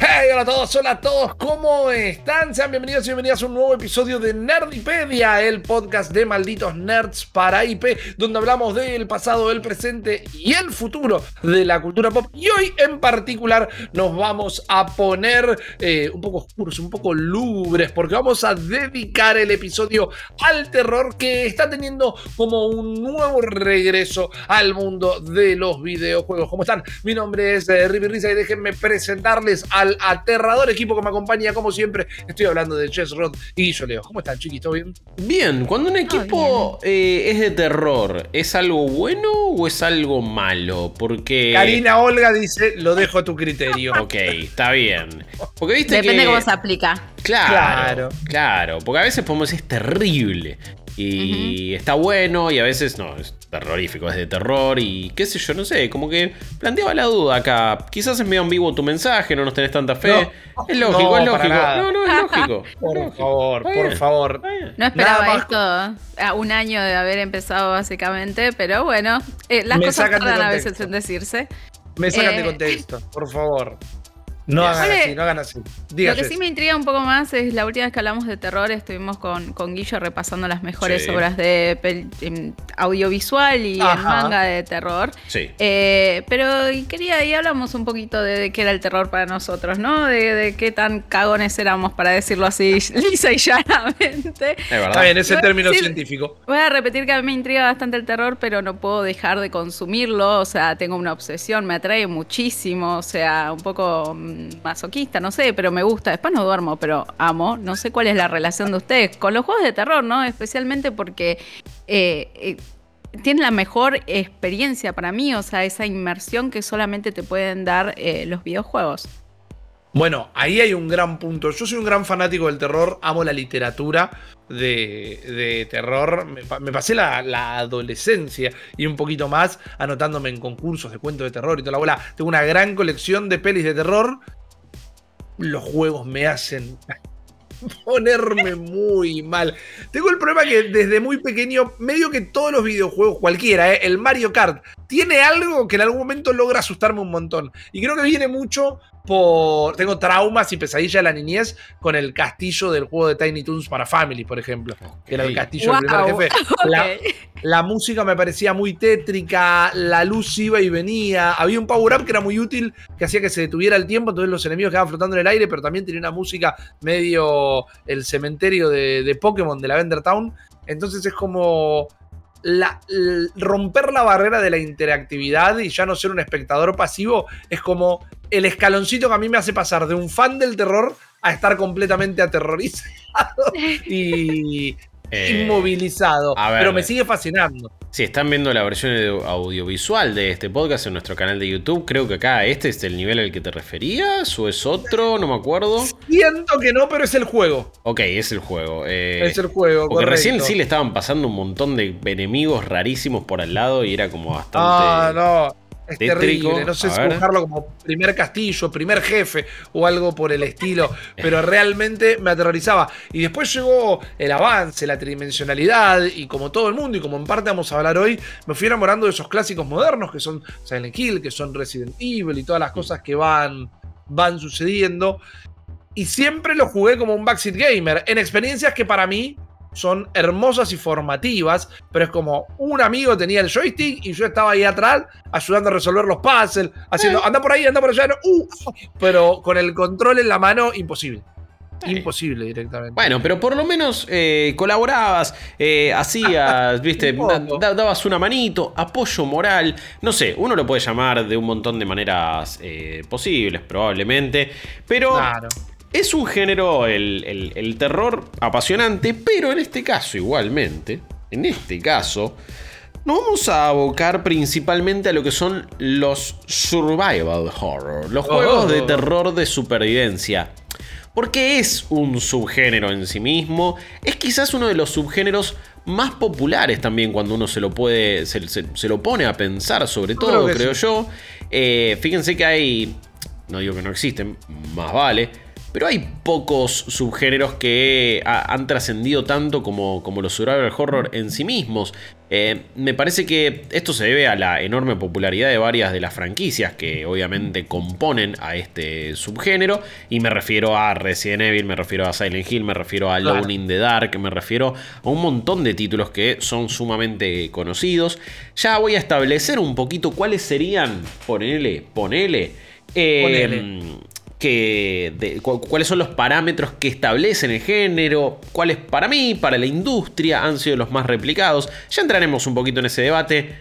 Hey, hola a todos, hola a todos, ¿cómo están? Sean bienvenidos y bienvenidas a un nuevo episodio de Nerdipedia, el podcast de malditos nerds para IP, donde hablamos del pasado, el presente y el futuro de la cultura pop. Y hoy en particular nos vamos a poner eh, un poco oscuros, un poco lúgubres, porque vamos a dedicar el episodio al terror que está teniendo como un nuevo regreso al mundo de los videojuegos. ¿Cómo están? Mi nombre es eh, y déjenme presentarles al aterrador equipo que me acompaña, como siempre. Estoy hablando de Chess Rod y yo Leo. ¿Cómo están, chiquis? ¿Todo bien? Bien, cuando un equipo eh, es de terror, ¿es algo bueno o es algo malo? Porque. Karina Olga dice: Lo dejo a tu criterio. Ok, está bien. Porque viste Depende que... cómo se aplica. Claro, Claro. claro, Porque a veces podemos decir es terrible. Y está bueno, y a veces no, es terrorífico, es de terror, y qué sé yo, no sé, como que planteaba la duda acá. Quizás es medio ambiguo tu mensaje, no nos tenés tanta fe. No. es lógico, No, es para lógico. nada. No, no, es lógico. Por favor, por bien. favor. No esperaba esto a un año de haber empezado básicamente, pero bueno, eh, las Me cosas tardan a veces en decirse. Me sacan de Eh. contexto, por favor. No hagan Vale. así, no hagan así. Lo que sí me intriga un poco más es la última vez que hablamos de terror, estuvimos con, con Guillo repasando las mejores Sí. obras de pel- em, audiovisual y en manga de terror. Sí. Eh, pero y quería, y hablamos un poquito de, de qué era el terror para nosotros, ¿no? De, de qué tan cagones éramos, para decirlo así, lisa y llanamente. Es verdad. Está bien, es el Igual, término científico. Voy a repetir que a mí me intriga bastante el terror, pero no puedo dejar de consumirlo. O sea, tengo una obsesión, me atrae muchísimo. O sea, un poco mm, masoquista, no sé, pero me gusta. Después no duermo, pero amo. No sé cuál es la relación de ustedes con los juegos de terror, ¿no? Especialmente porque eh, eh, tienen la mejor experiencia para mí. O sea, esa inmersión que solamente te pueden dar eh, los videojuegos. Bueno, ahí hay un gran punto. Yo soy un gran fanático del terror, amo la literatura de, terror. Me pasé la, la adolescencia y un poquito más anotándome en concursos de cuentos de terror y toda la bola. Tengo una gran colección de pelis de terror. Los juegos me hacen ponerme muy mal. Tengo el problema que desde muy pequeño, medio que todos los videojuegos, cualquiera, ¿eh? el Mario Kart, tiene algo que en algún momento logra asustarme un montón. Y creo que viene mucho por... Tengo traumas y pesadillas de la niñez con el castillo del juego de Tiny Toons para Family, por ejemplo. Que era el castillo del primer jefe. La, la música me parecía muy tétrica, la luz iba y venía. Había un power-up que era muy útil, que hacía que se detuviera el tiempo, entonces los enemigos quedaban flotando en el aire, pero también tenía una música medio el cementerio de, de Pokémon de Lavender Town. Entonces es como la- romper la barrera de la interactividad y ya no ser un espectador pasivo, es como el escaloncito que a mí me hace pasar de un fan del terror a estar completamente aterrorizado y Eh, inmovilizado. ver. pero me sigue fascinando. Si están viendo la versión audio- audiovisual de este podcast en nuestro canal de YouTube, creo que acá este es el nivel al que te referías, o es otro, no me acuerdo. Siento que no, pero es el juego. Ok, es el juego. eh, es el juego, porque correcto. recién sí le estaban pasando un montón de enemigos rarísimos por al lado y era como bastante. Ah, no. Es tétrico. terrible. No sé A si ver. buscarlo como primer castillo, primer jefe o algo por el estilo. pero realmente me aterrorizaba. Y después llegó el avance, la tridimensionalidad. Y como todo el mundo, y como en parte vamos a hablar hoy, me fui enamorando de esos clásicos modernos que son Silent Hill, que son Resident Evil y todas las cosas que van, van sucediendo. Y siempre lo jugué como un backseat gamer. En experiencias que para mí son hermosas y formativas, pero es como un amigo tenía el joystick y yo estaba ahí atrás ayudando a resolver los puzzles, haciendo, anda por ahí, anda por allá, no, uh, pero con el control en la mano, imposible. Imposible directamente. Bueno, pero por lo menos eh, colaborabas, eh, hacías, viste, da- da- dabas una manito, apoyo moral, no sé, uno lo puede llamar de un montón de maneras eh, posibles, probablemente, pero Claro. Es un género, el, el- el terror, apasionante, pero en este caso igualmente, en este caso, nos vamos a abocar principalmente a lo que son los survival horror, los juegos Oh. de terror de supervivencia. Porque es un subgénero en sí mismo, es quizás uno de los subgéneros más populares también cuando uno se lo puede, se, lo pone a pensar, sobre todo, creo, yo. Eh, fíjense que hay, no digo que no existen, más vale, pero hay pocos subgéneros que han trascendido tanto como, como los survival horror en sí mismos. Eh, me parece que esto se debe a la enorme popularidad de varias de las franquicias que obviamente componen a este subgénero. Y me refiero a Resident Evil, me refiero a Silent Hill, me refiero a Alone in the Dark, me refiero a un montón de títulos que son sumamente conocidos. Ya voy a establecer un poquito cuáles serían, ponele, ponele. Eh, ponele que, cuáles son los parámetros que establecen el género, cuáles para mí, para la industria, han sido los más replicados. Ya entraremos un poquito en ese debate.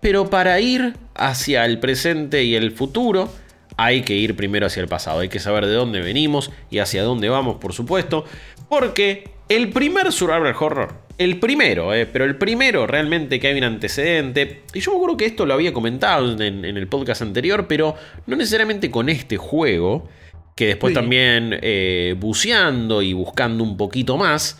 Pero para ir hacia el presente y el futuro, hay que ir primero hacia el pasado. Hay que saber de dónde venimos y hacia dónde vamos, por supuesto. Porque el primer survival horror el primero, eh, pero el primero realmente que hay un antecedente. Y yo me acuerdo que esto lo había comentado en, el podcast anterior, pero no necesariamente con este juego. Que después también eh, buceando y buscando un poquito más.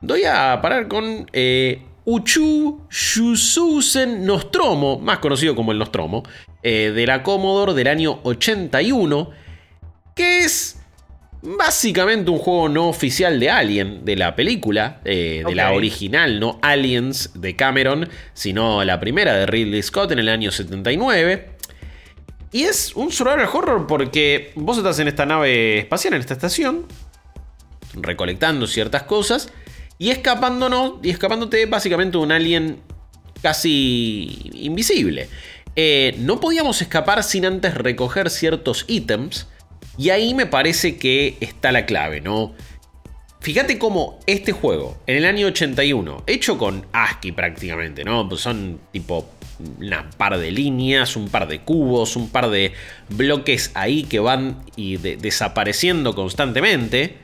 Doy a parar con eh, Uchu Shususen Nostromo, más conocido como el Nostromo, de la Commodore del año 81. Que es básicamente un juego no oficial de Alien, de la película, eh, de la original, no Aliens de Cameron, sino la primera de Ridley Scott en el año 79. Y es un survival horror porque vos estás en esta nave espacial, en esta estación, recolectando ciertas cosas y escapándonos y escapándote básicamente de un alien casi invisible. Eh, no podíamos escapar sin antes recoger ciertos ítems y ahí me parece que está la clave, ¿no? Fíjate cómo este juego, en el año 81, hecho con ASCII prácticamente, ¿no? Pues son tipo una par de líneas, un par de cubos, un par de bloques ahí que van y desapareciendo constantemente,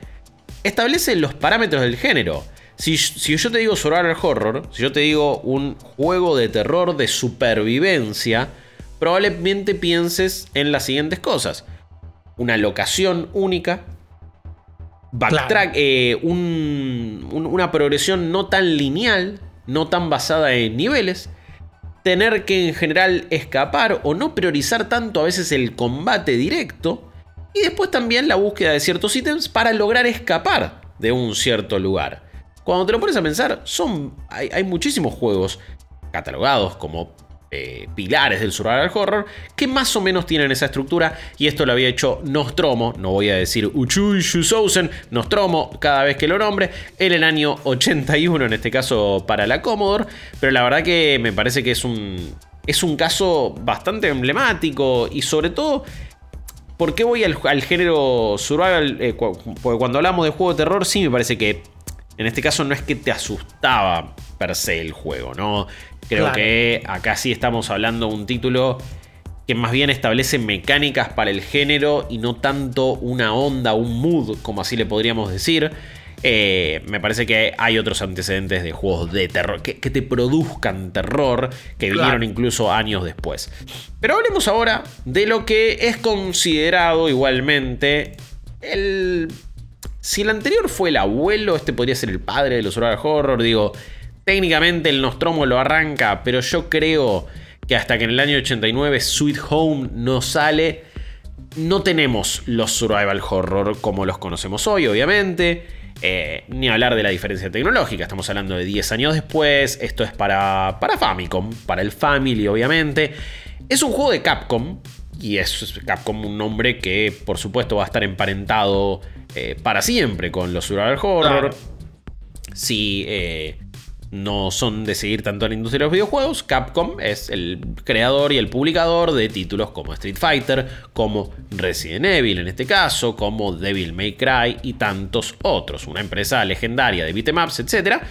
establece los parámetros del género. Si, si, yo te digo survival horror, si yo te digo un juego de terror de supervivencia, probablemente pienses en las siguientes cosas una locación única, backtrack, eh, una progresión no tan lineal, no tan basada en niveles, tener que en general escapar o no priorizar tanto a veces el combate directo, y después también la búsqueda de ciertos ítems para lograr escapar de un cierto lugar. Cuando te lo pones a pensar, son, hay, hay muchísimos juegos catalogados como eh, pilares del survival horror que más o menos tienen esa estructura y esto lo había hecho Nostromo, no voy a decir Uchui Shusousen, Nostromo cada vez que lo nombre, en el año 81 en este caso para la Commodore, pero la verdad que me parece que es un, es un caso bastante emblemático y sobre todo... ¿Por qué voy al, género survival? Eh, porque cuando hablamos de juego de terror, sí me parece que en este caso no es que te asustaba per se el juego, ¿no? Creo que acá sí estamos hablando de un título que más bien establece mecánicas para el género y no tanto una onda, un mood, como así le podríamos decir. Eh, me parece que hay otros antecedentes de juegos de terror que, te produzcan terror que vinieron incluso años después. Pero hablemos ahora de lo que es considerado igualmente el. Si el anterior fue el abuelo, este podría ser el padre de los horror horror. Digo, Técnicamente el Nostromo lo arranca, pero yo creo que hasta que en el año 89 Sweet Home no sale, no tenemos los survival horror como los conocemos hoy, obviamente. Eh, ni hablar de la diferencia tecnológica, estamos hablando de 10 años después, esto es para, para Famicom, para el Family obviamente. Es un juego de Capcom, y es Capcom un nombre que por supuesto va a estar emparentado eh, para siempre con los survival horror. Si eh, no son de seguir tanto en la industria de los videojuegos. Capcom es el creador y el publicador de títulos como Street Fighter, como Resident Evil en este caso, como Devil May Cry y tantos otros. Una empresa legendaria de beatemaps, etc.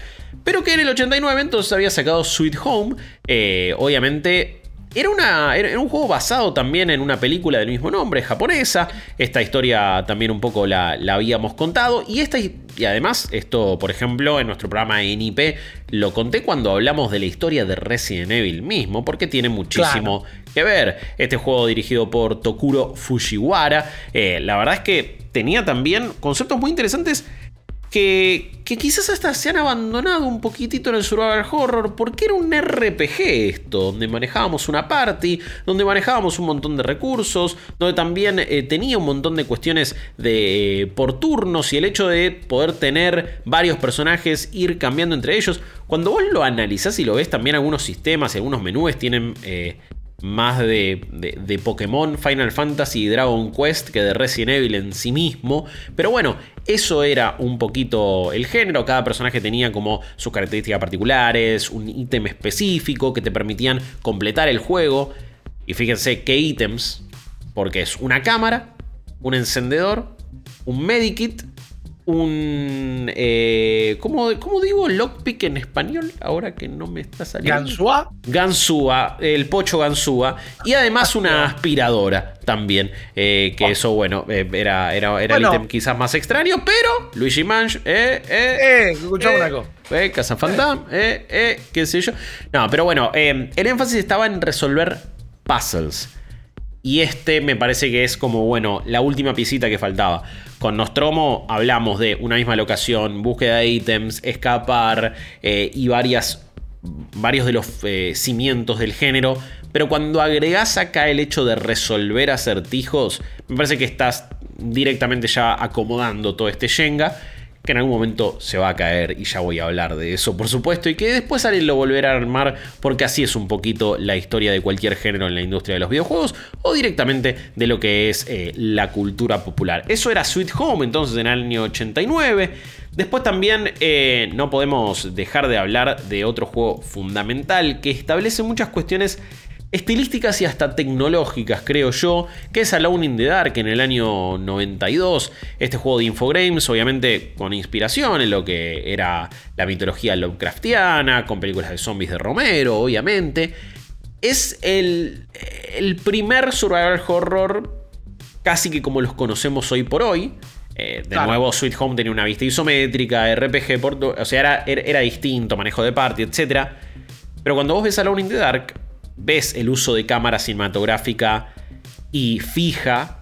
Pero que en el 89 entonces había sacado Sweet Home. Eh, obviamente era, una, era, un juego basado también en una película del mismo nombre, japonesa. Esta historia también un poco la, habíamos contado. Y, esta, y además, esto, por ejemplo, en nuestro programa NIP lo conté cuando hablamos de la historia de Resident Evil mismo, porque tiene muchísimo que ver. Este juego dirigido por Tokuro Fujiwara. Eh, la verdad es que tenía también conceptos muy interesantes que, quizás hasta se han abandonado un poquitito en el survival horror porque era un RPG esto, donde manejábamos una party, donde manejábamos un montón de recursos, donde también eh, tenía un montón de cuestiones de eh, por turnos y el hecho de poder tener varios personajes, ir cambiando entre ellos. Cuando vos lo analizás y lo ves, también algunos sistemas y algunos menús tienen eh, más de, Pokémon, Final Fantasy y Dragon Quest que de Resident Evil en sí mismo. Pero bueno, eso era un poquito el género. Cada personaje tenía como sus características particulares, un ítem específico que te permitían completar el juego. Y fíjense qué ítems, porque es una cámara, un encendedor, un medikit un. Eh, ¿cómo, digo lockpick en español? Ahora que no me está saliendo. ¿Gansúa? Gansúa, el pocho Gansúa. Y además una aspiradora también. Eh, que oh. eso, bueno, eh, era, era, era el ítem quizás más extraño, pero Luigi Manch, eh, eh. Eh, escuchamos una cosa. Eh, Casa Fandam, eh, eh, qué sé yo. No, pero bueno, el énfasis estaba en resolver puzzles. Y este me parece que es como, bueno, la última piecita que faltaba. Con Nostromo hablamos de una misma locación, búsqueda de ítems, escapar eh, y varias, varios de los eh, cimientos del género. Pero cuando agregas acá el hecho de resolver acertijos, me parece que estás directamente ya acomodando todo este Shenga que en algún momento se va a caer y ya voy a hablar de eso, por supuesto, y que después alguien lo volverá a armar porque así es un poquito la historia de cualquier género en la industria de los videojuegos o directamente de lo que es eh, la cultura popular. Eso era Sweet Home entonces en el año 89. Después también eh, no podemos dejar de hablar de otro juego fundamental que establece muchas cuestiones estilísticas y hasta tecnológicas, creo yo, que es Alone in the Dark en el año 92. Este juego de Infogrames, obviamente con inspiración en lo que era la mitología Lovecraftiana, con películas de zombies de Romero, obviamente. Es el, el primer survival horror casi que como los conocemos hoy por hoy. Eh, de nuevo, Sweet Home tenía una vista isométrica, RPG, por, o sea, era, era, distinto, manejo de party, etc. Pero cuando vos ves Alone in the Dark, ves el uso de cámara cinematográfica y fija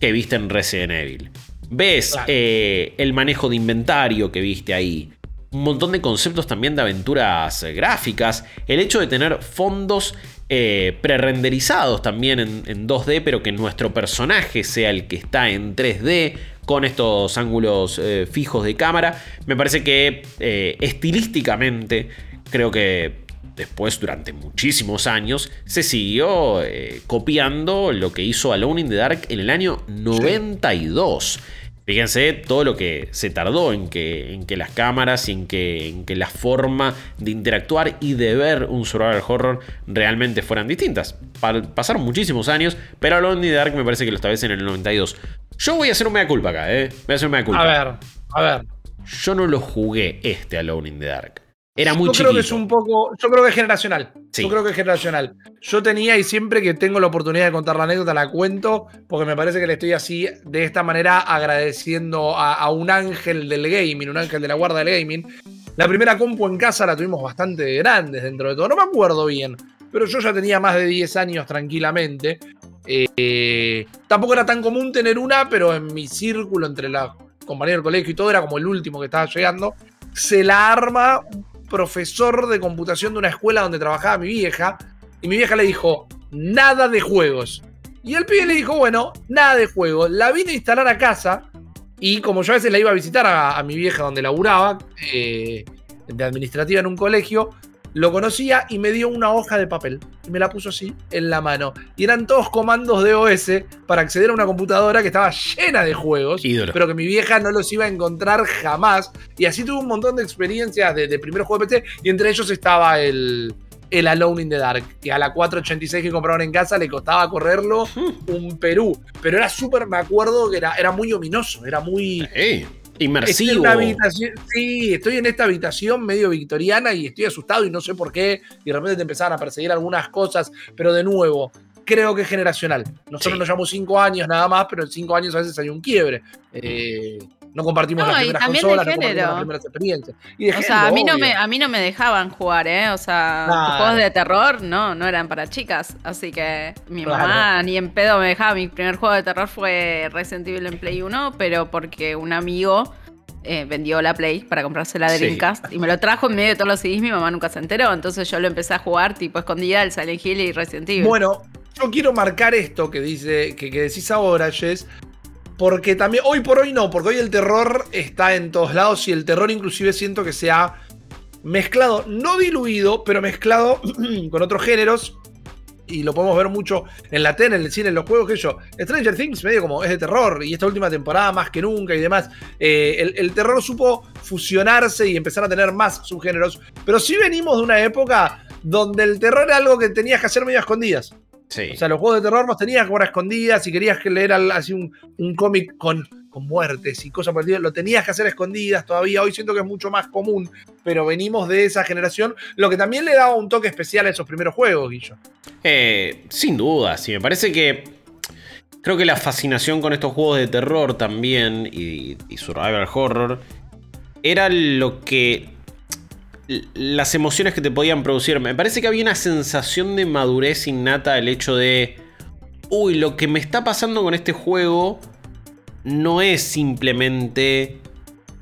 que viste en Resident Evil. Ves eh, el manejo de inventario que viste ahí. Un montón de conceptos también de aventuras gráficas. El hecho de tener fondos eh, pre-renderizados también en, 2D, pero que nuestro personaje sea el que está en 3D con estos ángulos eh, fijos de cámara. Me parece que estilísticamente creo que después, durante muchísimos años, se siguió eh, copiando lo que hizo Alone in the Dark en el año 92. Fíjense todo lo que se tardó en que, en que las cámaras y en que, en que la forma de interactuar y de ver un survival horror realmente fueran distintas. pasaron muchísimos años, pero Alone in the Dark me parece que lo establecen en el 92. Yo voy a hacer un mea culpa acá, ¿eh? Voy a hacer un mea culpa. A ver, a ver. Yo no lo jugué este Alone in the Dark. Era muy yo creo que es un poco, yo creo que es generacional. Yo creo que es generacional. Yo tenía y siempre que tengo la oportunidad de contar la anécdota la cuento porque me parece que le estoy así de esta manera agradeciendo a, un ángel del gaming, un ángel de la guarda del gaming. La primera compu en casa la tuvimos bastante grandes dentro de todo. No me acuerdo bien, pero yo ya tenía más de 10 años tranquilamente. Eh, tampoco era tan común tener una, pero en mi círculo entre la compañía del colegio y todo era como el último que estaba llegando. Se la arma profesor de computación de una escuela donde trabajaba mi vieja. Y mi vieja le dijo, nada de juegos. Y el pibe le dijo, bueno, nada de juegos. La vine a instalar a casa. Y como yo a veces la iba a visitar a, mi vieja donde laburaba, eh, de administrativa en un colegio, lo conocía y me dio una hoja de papel. Y me la puso así en la mano. Y eran todos comandos de OS para acceder a una computadora que estaba llena de juegos. Pero que mi vieja no los iba a encontrar jamás. Y así tuve un montón de experiencias de, de primer juego de PC. Y entre ellos estaba el, el Alone in the Dark. Y a la 486 que compraron en casa le costaba correrlo un Perú. Pero era súper, me acuerdo que era, era muy ominoso. Era muy... Inmersivo. sí, estoy en esta habitación medio victoriana y estoy asustado y no sé por qué. Y de repente te empezaron a perseguir algunas cosas, pero de nuevo, creo que es generacional. Nosotros nos llevamos cinco años nada más, pero en cinco años a veces hay un quiebre. Eh, no compartimos las primeras consolas, no compartimos las primeras experiencias. o sea, a mí, no me, a mí no me dejaban jugar, ¿eh? O sea, los juegos de terror no, no eran para chicas. Así que mi mamá ni en pedo me dejaba. Mi primer juego de terror fue Resident Evil en Play 1, pero porque un amigo eh, vendió la Play para comprarse la Dreamcast y me lo trajo en medio de todos los CDs. Mi mamá nunca se enteró, entonces yo lo empecé a jugar tipo escondida el Silent Hill y Resident Evil. Bueno, yo quiero marcar esto que dice que, que decís ahora, Jess. Porque también, hoy por hoy no, porque hoy el terror está en todos lados y el terror inclusive siento que se ha mezclado, no diluido, pero mezclado con otros géneros y lo podemos ver mucho en la tele, en el cine, en los juegos, que yo. Stranger Things medio como es de terror, y esta última temporada más que nunca y demás. Eh, el, terror supo fusionarse y empezar a tener más subgéneros, pero sí venimos de una época donde el terror era algo que tenías que hacer medio escondidas. Sí. O sea, los juegos de terror los tenías que jugar a escondidas, si querías que leer así un, un cómic con con muertes y cosas por el lo tenías que hacer escondidas todavía. Hoy siento que es mucho más común, pero venimos de esa generación, lo que también le daba un toque especial a esos primeros juegos, Guillo. Eh, sin duda, sí, me parece que. Creo que la fascinación con estos juegos de terror también y, y survival horror era lo que las emociones que te podían producir. Me parece que había una sensación de madurez innata el hecho de, uy, lo que me está pasando con este juego no es simplemente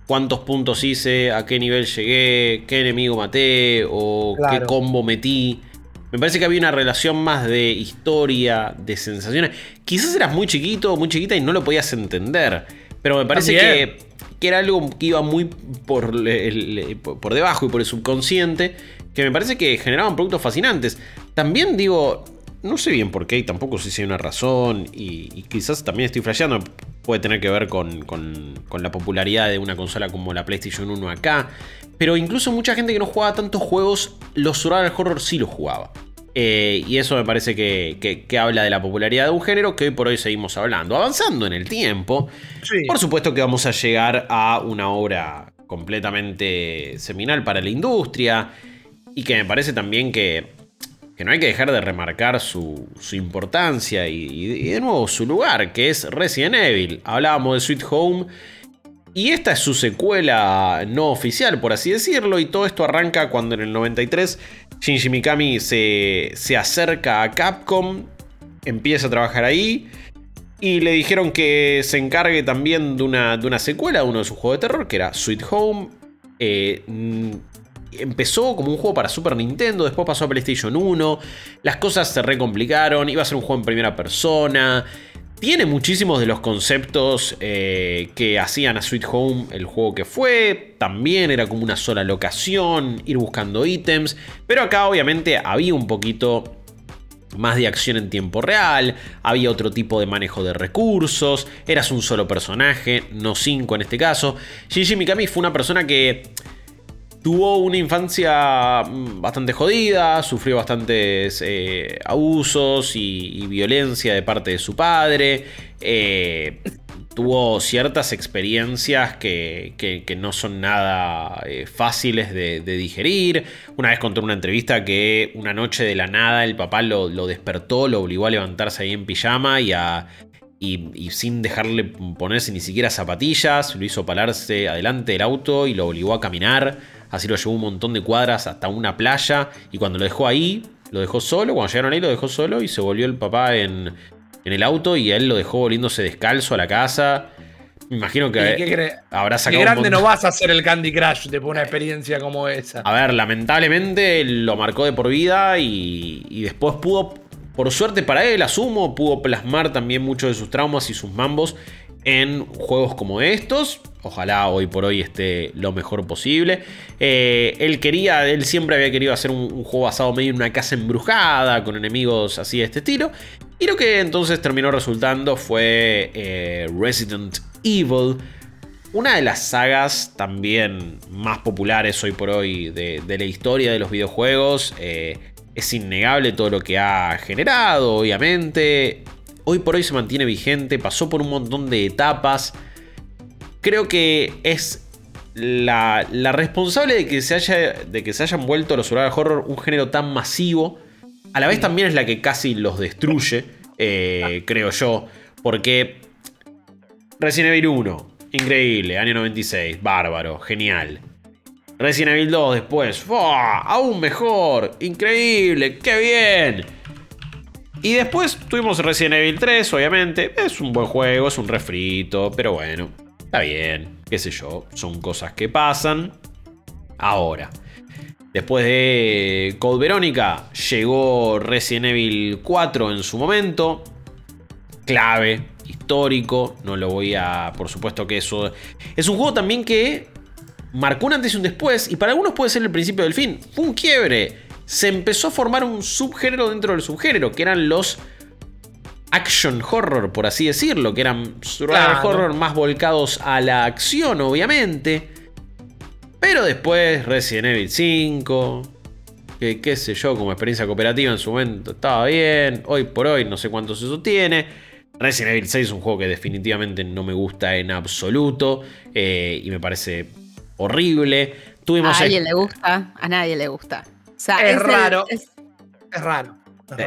cuántos puntos hice, a qué nivel llegué, qué enemigo maté o qué combo metí. Me parece que había una relación más de historia, de sensaciones. Quizás eras muy chiquito, muy chiquita y no lo podías entender. Pero me parece que, que, era algo que iba muy por, por debajo y por el subconsciente. Que me parece que generaban productos fascinantes. También digo, no sé bien por qué y tampoco sé si hay una razón. Y, quizás también estoy flasheando puede tener que ver con, la popularidad de una consola como la PlayStation 1 acá. Pero incluso mucha gente que no jugaba tantos juegos, los survival horror sí los jugaba. Eh, y eso me parece que, habla de la popularidad de un género que hoy por hoy seguimos hablando. Avanzando en el tiempo, por supuesto que vamos a llegar a una obra completamente seminal para la industria y que me parece también que que no hay que dejar de remarcar su, importancia y, de nuevo su lugar, que es Resident Evil. Hablábamos de Sweet Home y esta es su secuela no oficial, por así decirlo, y todo esto arranca cuando en el 93 Shinji Mikami se, se acerca a Capcom, empieza a trabajar ahí. Y le dijeron que se encargue también de una, de una secuela de uno de sus juegos de terror, que era Sweet Home. Eh, empezó como un juego para Super Nintendo, después pasó a PlayStation 1, las cosas se recomplicaron, iba a ser un juego en primera persona. Tiene muchísimos de los conceptos eh, que hacían a Sweet Home el juego que fue. También era como una sola locación, ir buscando ítems. Pero acá obviamente había un poquito más de acción en tiempo real, había otro tipo de manejo de recursos, eras un solo personaje, no cinco en este caso. Shinji Mikami fue una persona que Tuvo una infancia mm, bastante jodida, sufrió bastantes eh, abusos y, violencia de parte de su padre. Eh, tuvo ciertas experiencias que, no son nada eh, fáciles de, digerir. Una vez contó en una entrevista que una noche de la nada el papá lo, despertó, lo obligó a levantarse ahí en pijama y a, y, sin dejarle ponerse ni siquiera zapatillas, lo hizo pararse adelante del auto y lo obligó a caminar. Así lo llevó un montón de cuadras hasta una playa. Y cuando lo dejó ahí, lo dejó solo. Cuando llegaron ahí, lo dejó solo. Y se volvió el papá en, el auto. Y él lo dejó volviéndose descalzo a la casa. Me imagino que qué habrá sacado. Qué grande no vas a hacer el Candy Crush después de una experiencia como esa. A ver, lamentablemente lo marcó de por vida. Y, y después pudo por suerte para él, asumo, pudo plasmar también muchos de sus traumas y sus mambos en juegos como estos. Ojalá hoy por hoy esté lo mejor posible. Eh, él quería, él siempre había querido hacer un, juego basado medio en una casa embrujada, con enemigos así de este estilo. Y lo que entonces terminó resultando fue eh, Resident Evil. Una de las sagas también más populares hoy por hoy de, la historia de los videojuegos. Eh, es innegable todo lo que ha generado, obviamente hoy por hoy se mantiene vigente, pasó por un montón de etapas. Creo que es la, responsable de que, se haya, de que se hayan vuelto los survival horror un género tan masivo. A la vez también es la que casi los destruye, eh, creo yo. Porque Resident Evil 1, increíble, año 96, bárbaro, genial. Resident Evil 2 después, aún mejor, increíble, qué bien. Y después tuvimos Resident Evil 3, obviamente. Es un buen juego, es un refrito, pero bueno, está bien. qué sé yo, son cosas que pasan. Ahora, después de Code Verónica, llegó Resident Evil 4 en su momento. Clave, histórico, no lo voy a... Por supuesto que eso... Es un juego también que marcó un antes y un después, y para algunos puede ser el principio del fin. Un quiebre. Se empezó a formar un subgénero dentro del subgénero, que eran los action horror, por así decirlo, que eran horror más volcados a la acción, obviamente. Pero después Resident Evil 5, que qué sé yo, como experiencia cooperativa en su momento estaba bien, hoy por hoy no sé cuánto se sostiene. Resident Evil 6 es un juego que definitivamente no me gusta en absoluto eh, y me parece horrible. Tuvimos a alguien le gusta, a nadie le gusta. Es, raro. es... raro.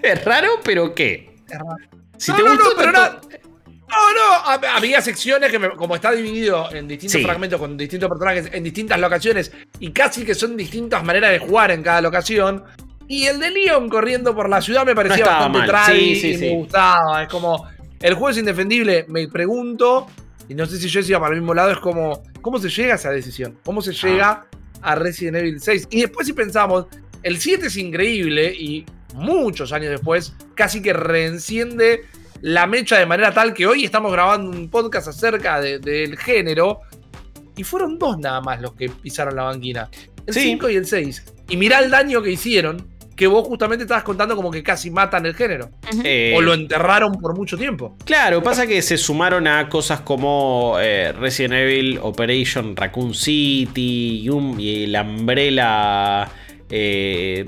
Es raro. pero ¿qué? Es raro. Si te gustó, pero no, no, había secciones que como está dividido en distintos fragmentos con distintos personajes en distintas locaciones y casi que son distintas maneras de jugar en cada locación. Y el de Leon corriendo por la ciudad me parecía bastante trágico y me gustaba. Es como, el juego es indefendible, me pregunto, y no sé si yo decía para el mismo lado, es como, ¿cómo se llega a esa decisión? ¿Cómo se llega a Resident Evil 6? Y después si pensamos, el 7 es increíble y muchos años después casi que reenciende la mecha de manera tal que hoy estamos grabando un podcast acerca del género y fueron dos nada más los que pisaron la banquina. El 5 y el 6. Y mirá el daño que hicieron, que vos justamente estabas contando como que casi matan el género. Eh, o lo enterraron por mucho tiempo. Claro, pasa que se sumaron a cosas como eh, Resident Evil, Operation Raccoon City y, un, y la Umbrella eh,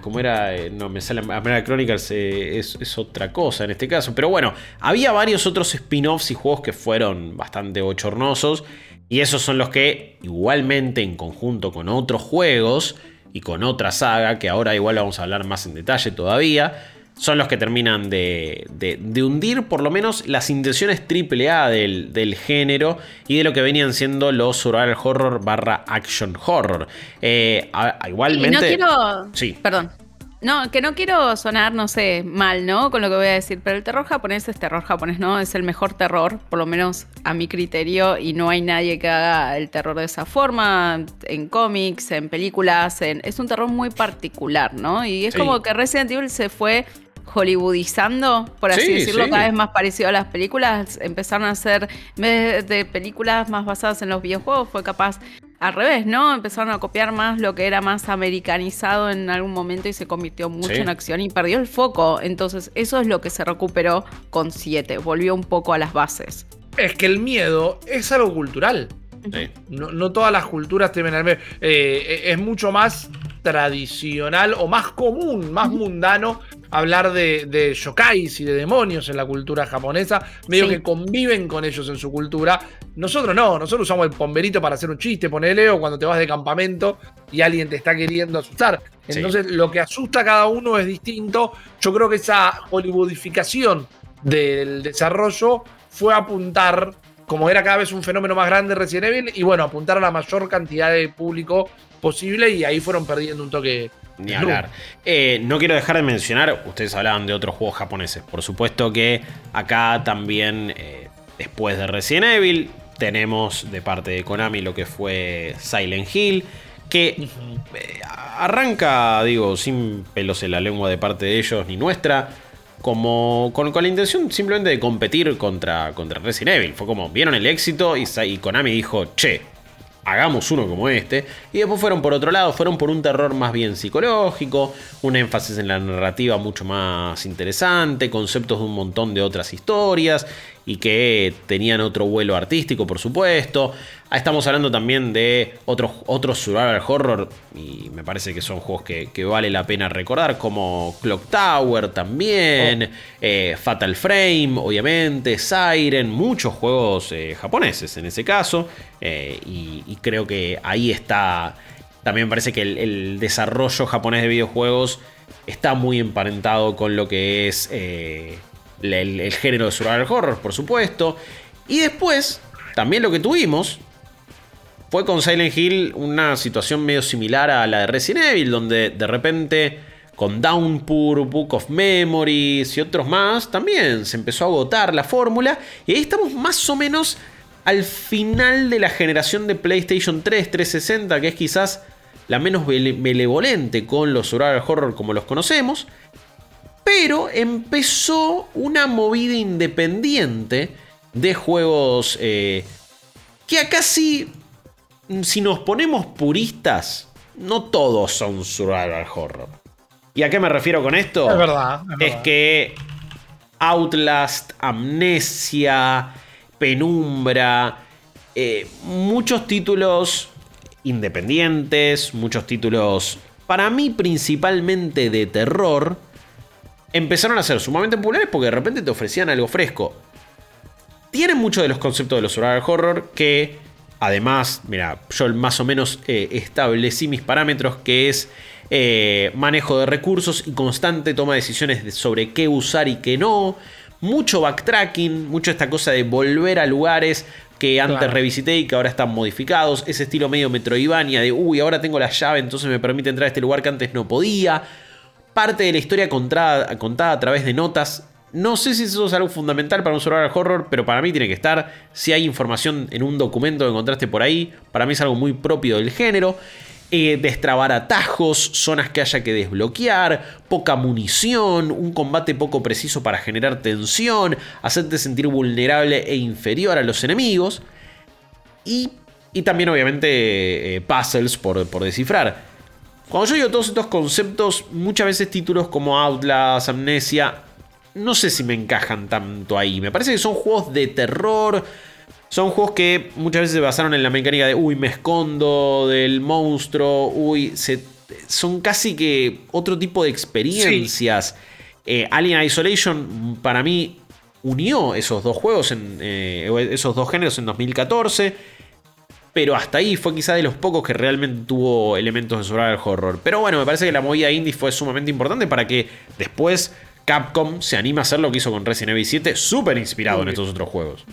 ¿Cómo era? Eh, no, me sale. Umbrella Chronicles eh, es, otra cosa en este caso. Pero bueno, había varios otros spin-offs y juegos que fueron bastante bochornosos. Y esos son los que, igualmente, en conjunto con otros juegos y con otra saga, que ahora igual vamos a hablar más en detalle todavía son los que terminan de, hundir por lo menos las intenciones AAA del, del género y de lo que venían siendo los survival horror barra action horror. Eh, igualmente... no quiero... Sí. Perdón. No, que no quiero sonar, no sé, mal, ¿no? Con lo que voy a decir, pero el terror japonés es terror japonés, ¿no? Es el mejor terror, por lo menos a mi criterio, y no hay nadie que haga el terror de esa forma, en cómics, en películas, en... es un terror muy particular, ¿no? Y es como que Resident Evil se fue hollywoodizando, por así decirlo, cada vez más parecido a las películas. Empezaron a hacer, en vez de películas más basadas en los videojuegos, fue capaz al revés, ¿no? Empezaron a copiar más lo que era más americanizado en algún momento y se convirtió mucho en acción y perdió el foco. Entonces, eso es lo que se recuperó con 7, volvió un poco a las bases. Es que el miedo es algo cultural. No, todas las culturas temen al miedo. Eh, es mucho más tradicional o más común, más mundano hablar de, de, yokais y de demonios en la cultura japonesa, medio que conviven con ellos en su cultura. Nosotros no, nosotros usamos el pomberito para hacer un chiste, ponele, o cuando te vas de campamento y alguien te está queriendo asustar. Entonces, lo que asusta a cada uno es distinto. Yo creo que esa hollywoodificación del desarrollo fue apuntar, como era cada vez un fenómeno más grande Resident Evil, y bueno, apuntar a la mayor cantidad de público posible y ahí fueron perdiendo un toque. Ni hablar. Eh, no quiero dejar de mencionar, ustedes hablaban de otros juegos japoneses. Por supuesto que acá también, eh, después de Resident Evil, tenemos de parte de Konami lo que fue Silent Hill, que eh, arranca, digo, sin pelos en la lengua de parte de ellos ni nuestra. Como con, la intención simplemente de competir contra, contra Resident Evil. Fue como, vieron el éxito y, y Konami dijo, che, hagamos uno como este. Y después fueron por otro lado, fueron por un terror más bien psicológico, un énfasis en la narrativa mucho más interesante, conceptos de un montón de otras historias y que tenían otro vuelo artístico, por supuesto. Ah, estamos hablando también de otros, otros survival horror y me parece que son juegos que, vale la pena recordar, como Clock Tower también, oh. eh, Fatal Frame, obviamente, Siren, muchos juegos eh, japoneses en ese caso. Eh, y, creo que ahí está, también parece que el, desarrollo japonés de videojuegos está muy emparentado con lo que es el, género de survival horror, por supuesto. Y después, también lo que tuvimos fue con Silent Hill una situación medio similar a la de Resident Evil, donde de repente con Downpour, Book of Memories y otros más, también se empezó a agotar la fórmula. Y ahí estamos más o menos al final de la generación de PlayStation 3, 360, que es quizás la menos benevolente con los survival horror como los conocemos. Pero empezó una movida independiente de juegos eh, que acá sí, si nos ponemos puristas, no todos son survival horror. ¿Y a qué me refiero con esto? Es verdad. Es, que Outlast, Amnesia, Penumbra, eh, muchos títulos independientes, muchos títulos, para mí principalmente de terror, empezaron a ser sumamente populares porque de repente te ofrecían algo fresco. Tienen muchos de los conceptos de los survival horror que, además, mira, yo más o menos eh, establecí mis parámetros que es eh, manejo de recursos y constante toma de decisiones sobre qué usar y qué no. Mucho backtracking, mucho esta cosa de volver a lugares que antes revisité y que ahora están modificados. Ese estilo medio Metroidvania de, uy, ahora tengo la llave, entonces me permite entrar a este lugar que antes no podía. Parte de la historia contada, contada a través de notas. No sé si eso es algo fundamental para un survival horror, pero para mí tiene que estar. Si hay información en un documento que encontraste por ahí, para mí es algo muy propio del género. Eh, destrabar atajos, zonas que haya que desbloquear, poca munición, un combate poco preciso para generar tensión, hacerte sentir vulnerable e inferior a los enemigos. Y, y también obviamente eh, puzzles por, por descifrar. Cuando yo digo todos estos conceptos, muchas veces títulos como Outlast, Amnesia, no sé si me encajan tanto ahí. Me parece que son juegos de terror son juegos que muchas veces se basaron en la mecánica de, uy, me escondo del monstruo, uy, son casi que otro tipo de experiencias. Eh, Alien Isolation para mí unió esos dos juegos, en, eh, esos dos géneros en 2014. Pero hasta ahí fue quizá de los pocos que realmente tuvo elementos de survival horror. Pero bueno, me parece que la movida indie fue sumamente importante para que después Capcom se anime a hacer lo que hizo con Resident Evil 7, súper inspirado en estos otros juegos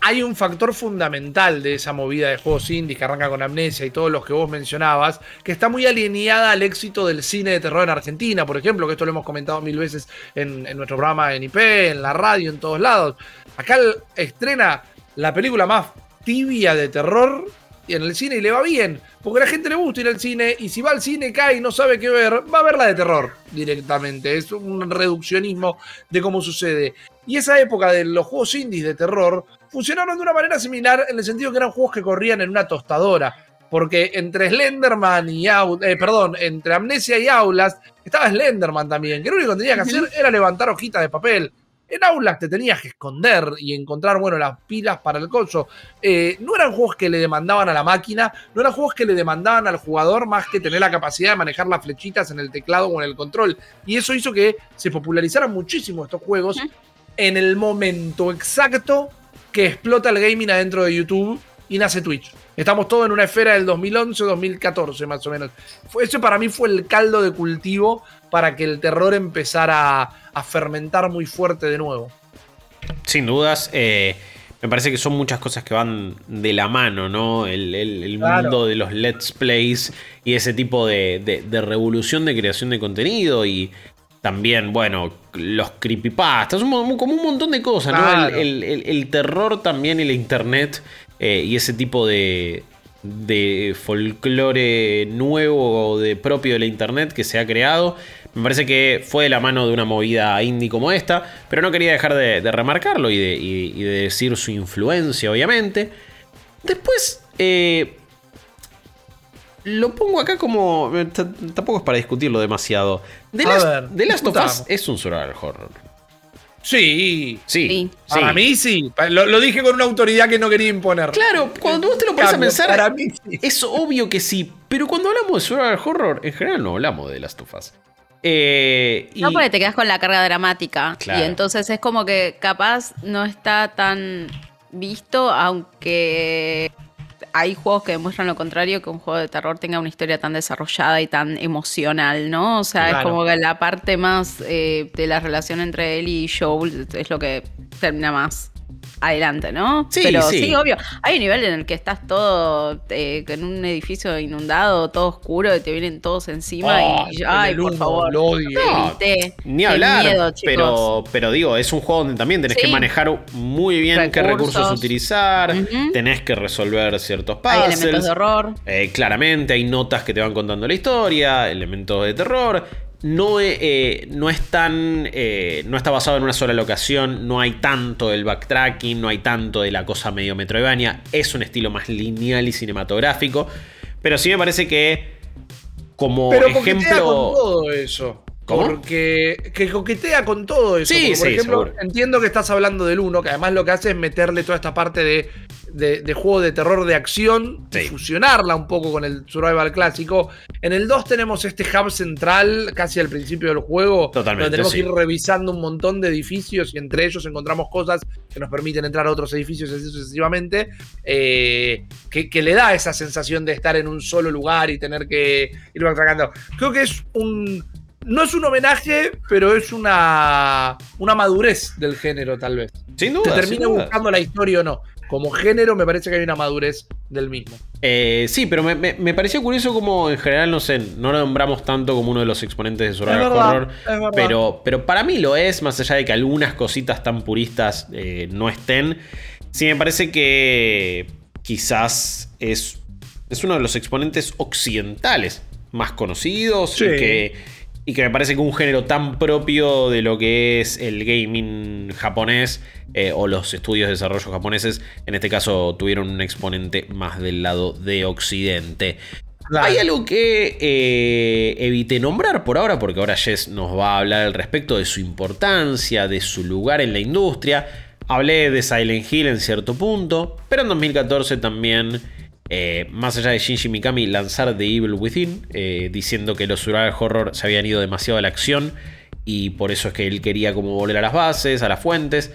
hay un factor fundamental de esa movida de juegos indies que arranca con Amnesia y todos los que vos mencionabas, que está muy alineada al éxito del cine de terror en Argentina, por ejemplo, que esto lo hemos comentado mil veces en, nuestro programa en IP, en la radio, en todos lados. Acá estrena la película más tibia de terror y en el cine y le va bien, porque a la gente le gusta ir al cine y si va al cine cae y no sabe qué ver, va a ver la de terror directamente. Es un reduccionismo de cómo sucede. Y esa época de los juegos indies de terror funcionaron de una manera similar en el sentido que eran juegos que corrían en una tostadora. Porque entre Slenderman y eh, perdón, entre Amnesia y Aulas estaba Slenderman también, que lo único que tenía que hacer era levantar hojitas de papel. En Aulas te tenías que esconder y encontrar, bueno, las pilas para el coso. Eh, no eran juegos que le demandaban a la máquina, no eran juegos que le demandaban al jugador más que tener la capacidad de manejar las flechitas en el teclado o en el control. Y eso hizo que se popularizaran muchísimo estos juegos en el momento exacto que explota el gaming adentro de YouTube y nace Twitch. Estamos todos en una esfera del 2011-2014 más o menos. Eso para mí fue el caldo de cultivo para que el terror empezara a, fermentar muy fuerte de nuevo. Sin dudas, eh, me parece que son muchas cosas que van de la mano, ¿no? El, mundo de los let's plays y ese tipo de, revolución de creación de contenido y también, bueno, los creepypastas, como un montón de cosas, ¿no? El, terror también y la internet eh, y ese tipo de, de folclore nuevo de propio de la internet que se ha creado. Me parece que fue de la mano de una movida indie como esta, pero no quería dejar de, remarcarlo y de, decir su influencia, obviamente. Después, eh, lo pongo acá como. Eh, tampoco es para discutirlo demasiado. The, Last, of Us es un survival horror. Sí. Sí. Para mí sí. Lo, dije con una autoridad que no quería imponer. Claro, cuando vos te lo pones a pensar, para mí es obvio que sí. Pero cuando hablamos de survival horror, en general no hablamos de Last of Us. Eh, no, porque te quedas con la carga dramática. Y entonces es como que capaz no está tan visto, aunque hay juegos que demuestran lo contrario, que un juego de terror tenga una historia tan desarrollada y tan emocional, ¿no? O sea, es como que la parte más eh, de la relación entre él y Joel es lo que termina más adelante, ¿no? Sí, Pero sí. sí. obvio. Hay un nivel en el que estás todo eh, en un edificio inundado, todo oscuro, y te vienen todos encima Ay, y ay, por humo, favor. lo odio. No. Ni hablar, miedo, pero, pero digo, es un juego donde también tenés que manejar muy bien qué Recursos. utilizar, tenés que resolver ciertos Hay puzzles. elementos de horror. Eh, claramente hay notas que te van contando la historia, elementos de terror. No, eh, eh, no es tan. eh, no está basado en una sola locación. No hay tanto del backtracking. No hay tanto de la cosa medio Metroidvania. Es un estilo más lineal y cinematográfico. Pero sí me parece que. Como Pero con ejemplo. todo eso. ¿Cómo? Porque que coquetea con todo eso. Sí, por sí, ejemplo, seguro. entiendo que estás hablando del 1, que además lo que hace es meterle toda esta parte de, de- de juego de terror de acción y Sí. fusionarla un poco con el survival clásico. En el 2 tenemos este hub central casi al principio del juego. Totalmente, Donde tenemos que ir revisando un montón de edificios y entre ellos encontramos cosas que nos permiten entrar a otros edificios y así sucesivamente. eh, que, que le da esa sensación de estar en un solo lugar y tener que ir backtrackando. Creo que es un. No es un homenaje, pero es una, una madurez del género, tal vez. Sin duda. sin termine duda. buscando la historia o no. Como género, me parece que hay una madurez del mismo. Eh, sí, pero me, me- me pareció curioso como en general, no sé, no lo nombramos tanto como uno de los exponentes de survival verdad, horror. Pero, pero para mí lo es, más allá de que algunas cositas tan puristas eh, no estén. Sí, me parece que quizás es, es uno de los exponentes occidentales más conocidos Sí. y, que, y que me parece que un género tan propio de lo que es el gaming japonés eh, o los estudios de desarrollo japoneses, en este caso tuvieron un exponente más del lado de occidente. Claro. Hay algo que eh, evité nombrar por ahora, porque ahora Jess nos va a hablar al respecto de su importancia, de su lugar en la industria. Hablé de Silent Hill en cierto punto, pero en 2014 también, eh, más allá de Shinji Mikami lanzar The Evil Within, eh, diciendo que los survival horror se habían ido demasiado a la acción y por eso es que él quería como volver a las bases, a las fuentes.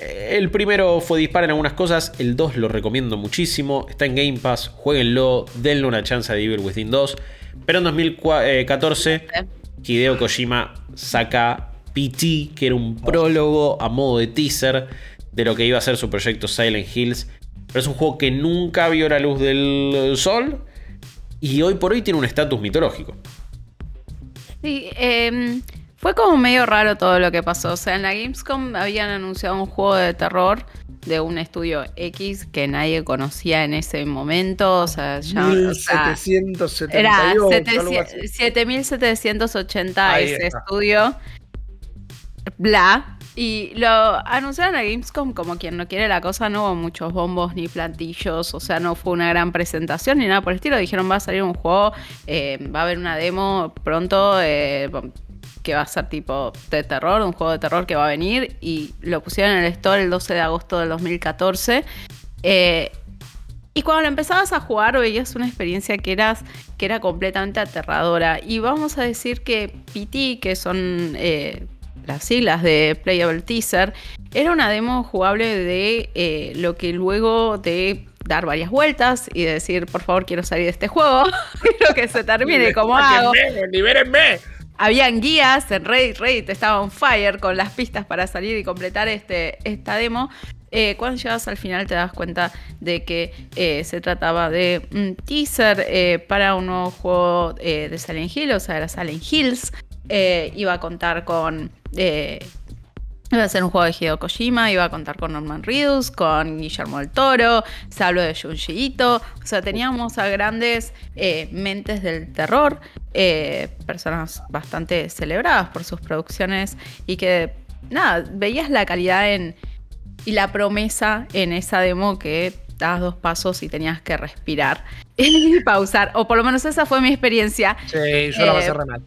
Eh, El primero fue dispar en algunas cosas, el 2 lo recomiendo muchísimo, está en Game Pass, jueguenlo, denle una chance a The Evil Within 2. Pero en 2014, Hideo Kojima saca PT, que era un prólogo a modo de teaser de lo que iba a ser su proyecto Silent Hills. Pero es un juego que nunca vio la luz del sol y hoy por hoy tiene un estatus mitológico. Sí, em, fue como medio raro todo lo que pasó. O sea, en la Gamescom habían anunciado un juego de terror de un estudio X que nadie conocía en ese momento. O sea, ya. o sea, 1778. era algo 700 así. 7780 Ahí ese está. estudio. Bla. Y lo anunciaron a Gamescom como quien no quiere la cosa, no hubo muchos bombos ni plantillos, o sea, no fue una gran presentación ni nada por el estilo. Dijeron va a salir un juego, eh, va a haber una demo pronto eh, que va a ser tipo de terror, un juego de terror que va a venir y lo pusieron en el store el 12 de agosto del 2014. Eh, y cuando lo empezabas a jugar veías una experiencia que, eras, que era completamente aterradora. Y vamos a decir que PT, que son eh, las siglas de Playable Teaser, era una demo jugable de eh, lo que luego de dar varias vueltas y de decir, por favor, quiero salir de este juego, quiero que se termine como hago. ¡Libérenme! Habían guías en Reddit, Reddit estaba on fire con las pistas para salir y completar este, esta demo. Eh, cuando llegas al final te das cuenta de que eh, se trataba de un teaser eh, para un nuevo juego de Silent Hill, o sea, era Silent Hills. Eh, iba a contar con... eh, Iba a ser un juego de Hideo Kojima, iba a contar con Norman Reedus, con Guillermo del Toro, se habló de Junji Ito, o sea, teníamos a grandes eh, mentes del terror, personas bastante celebradas por sus producciones y que, nada, veías la calidad en, y la promesa en esa demo que dabas dos pasos y tenías que respirar y pausar, o por lo menos esa fue mi experiencia. Sí, yo la pasé re mal.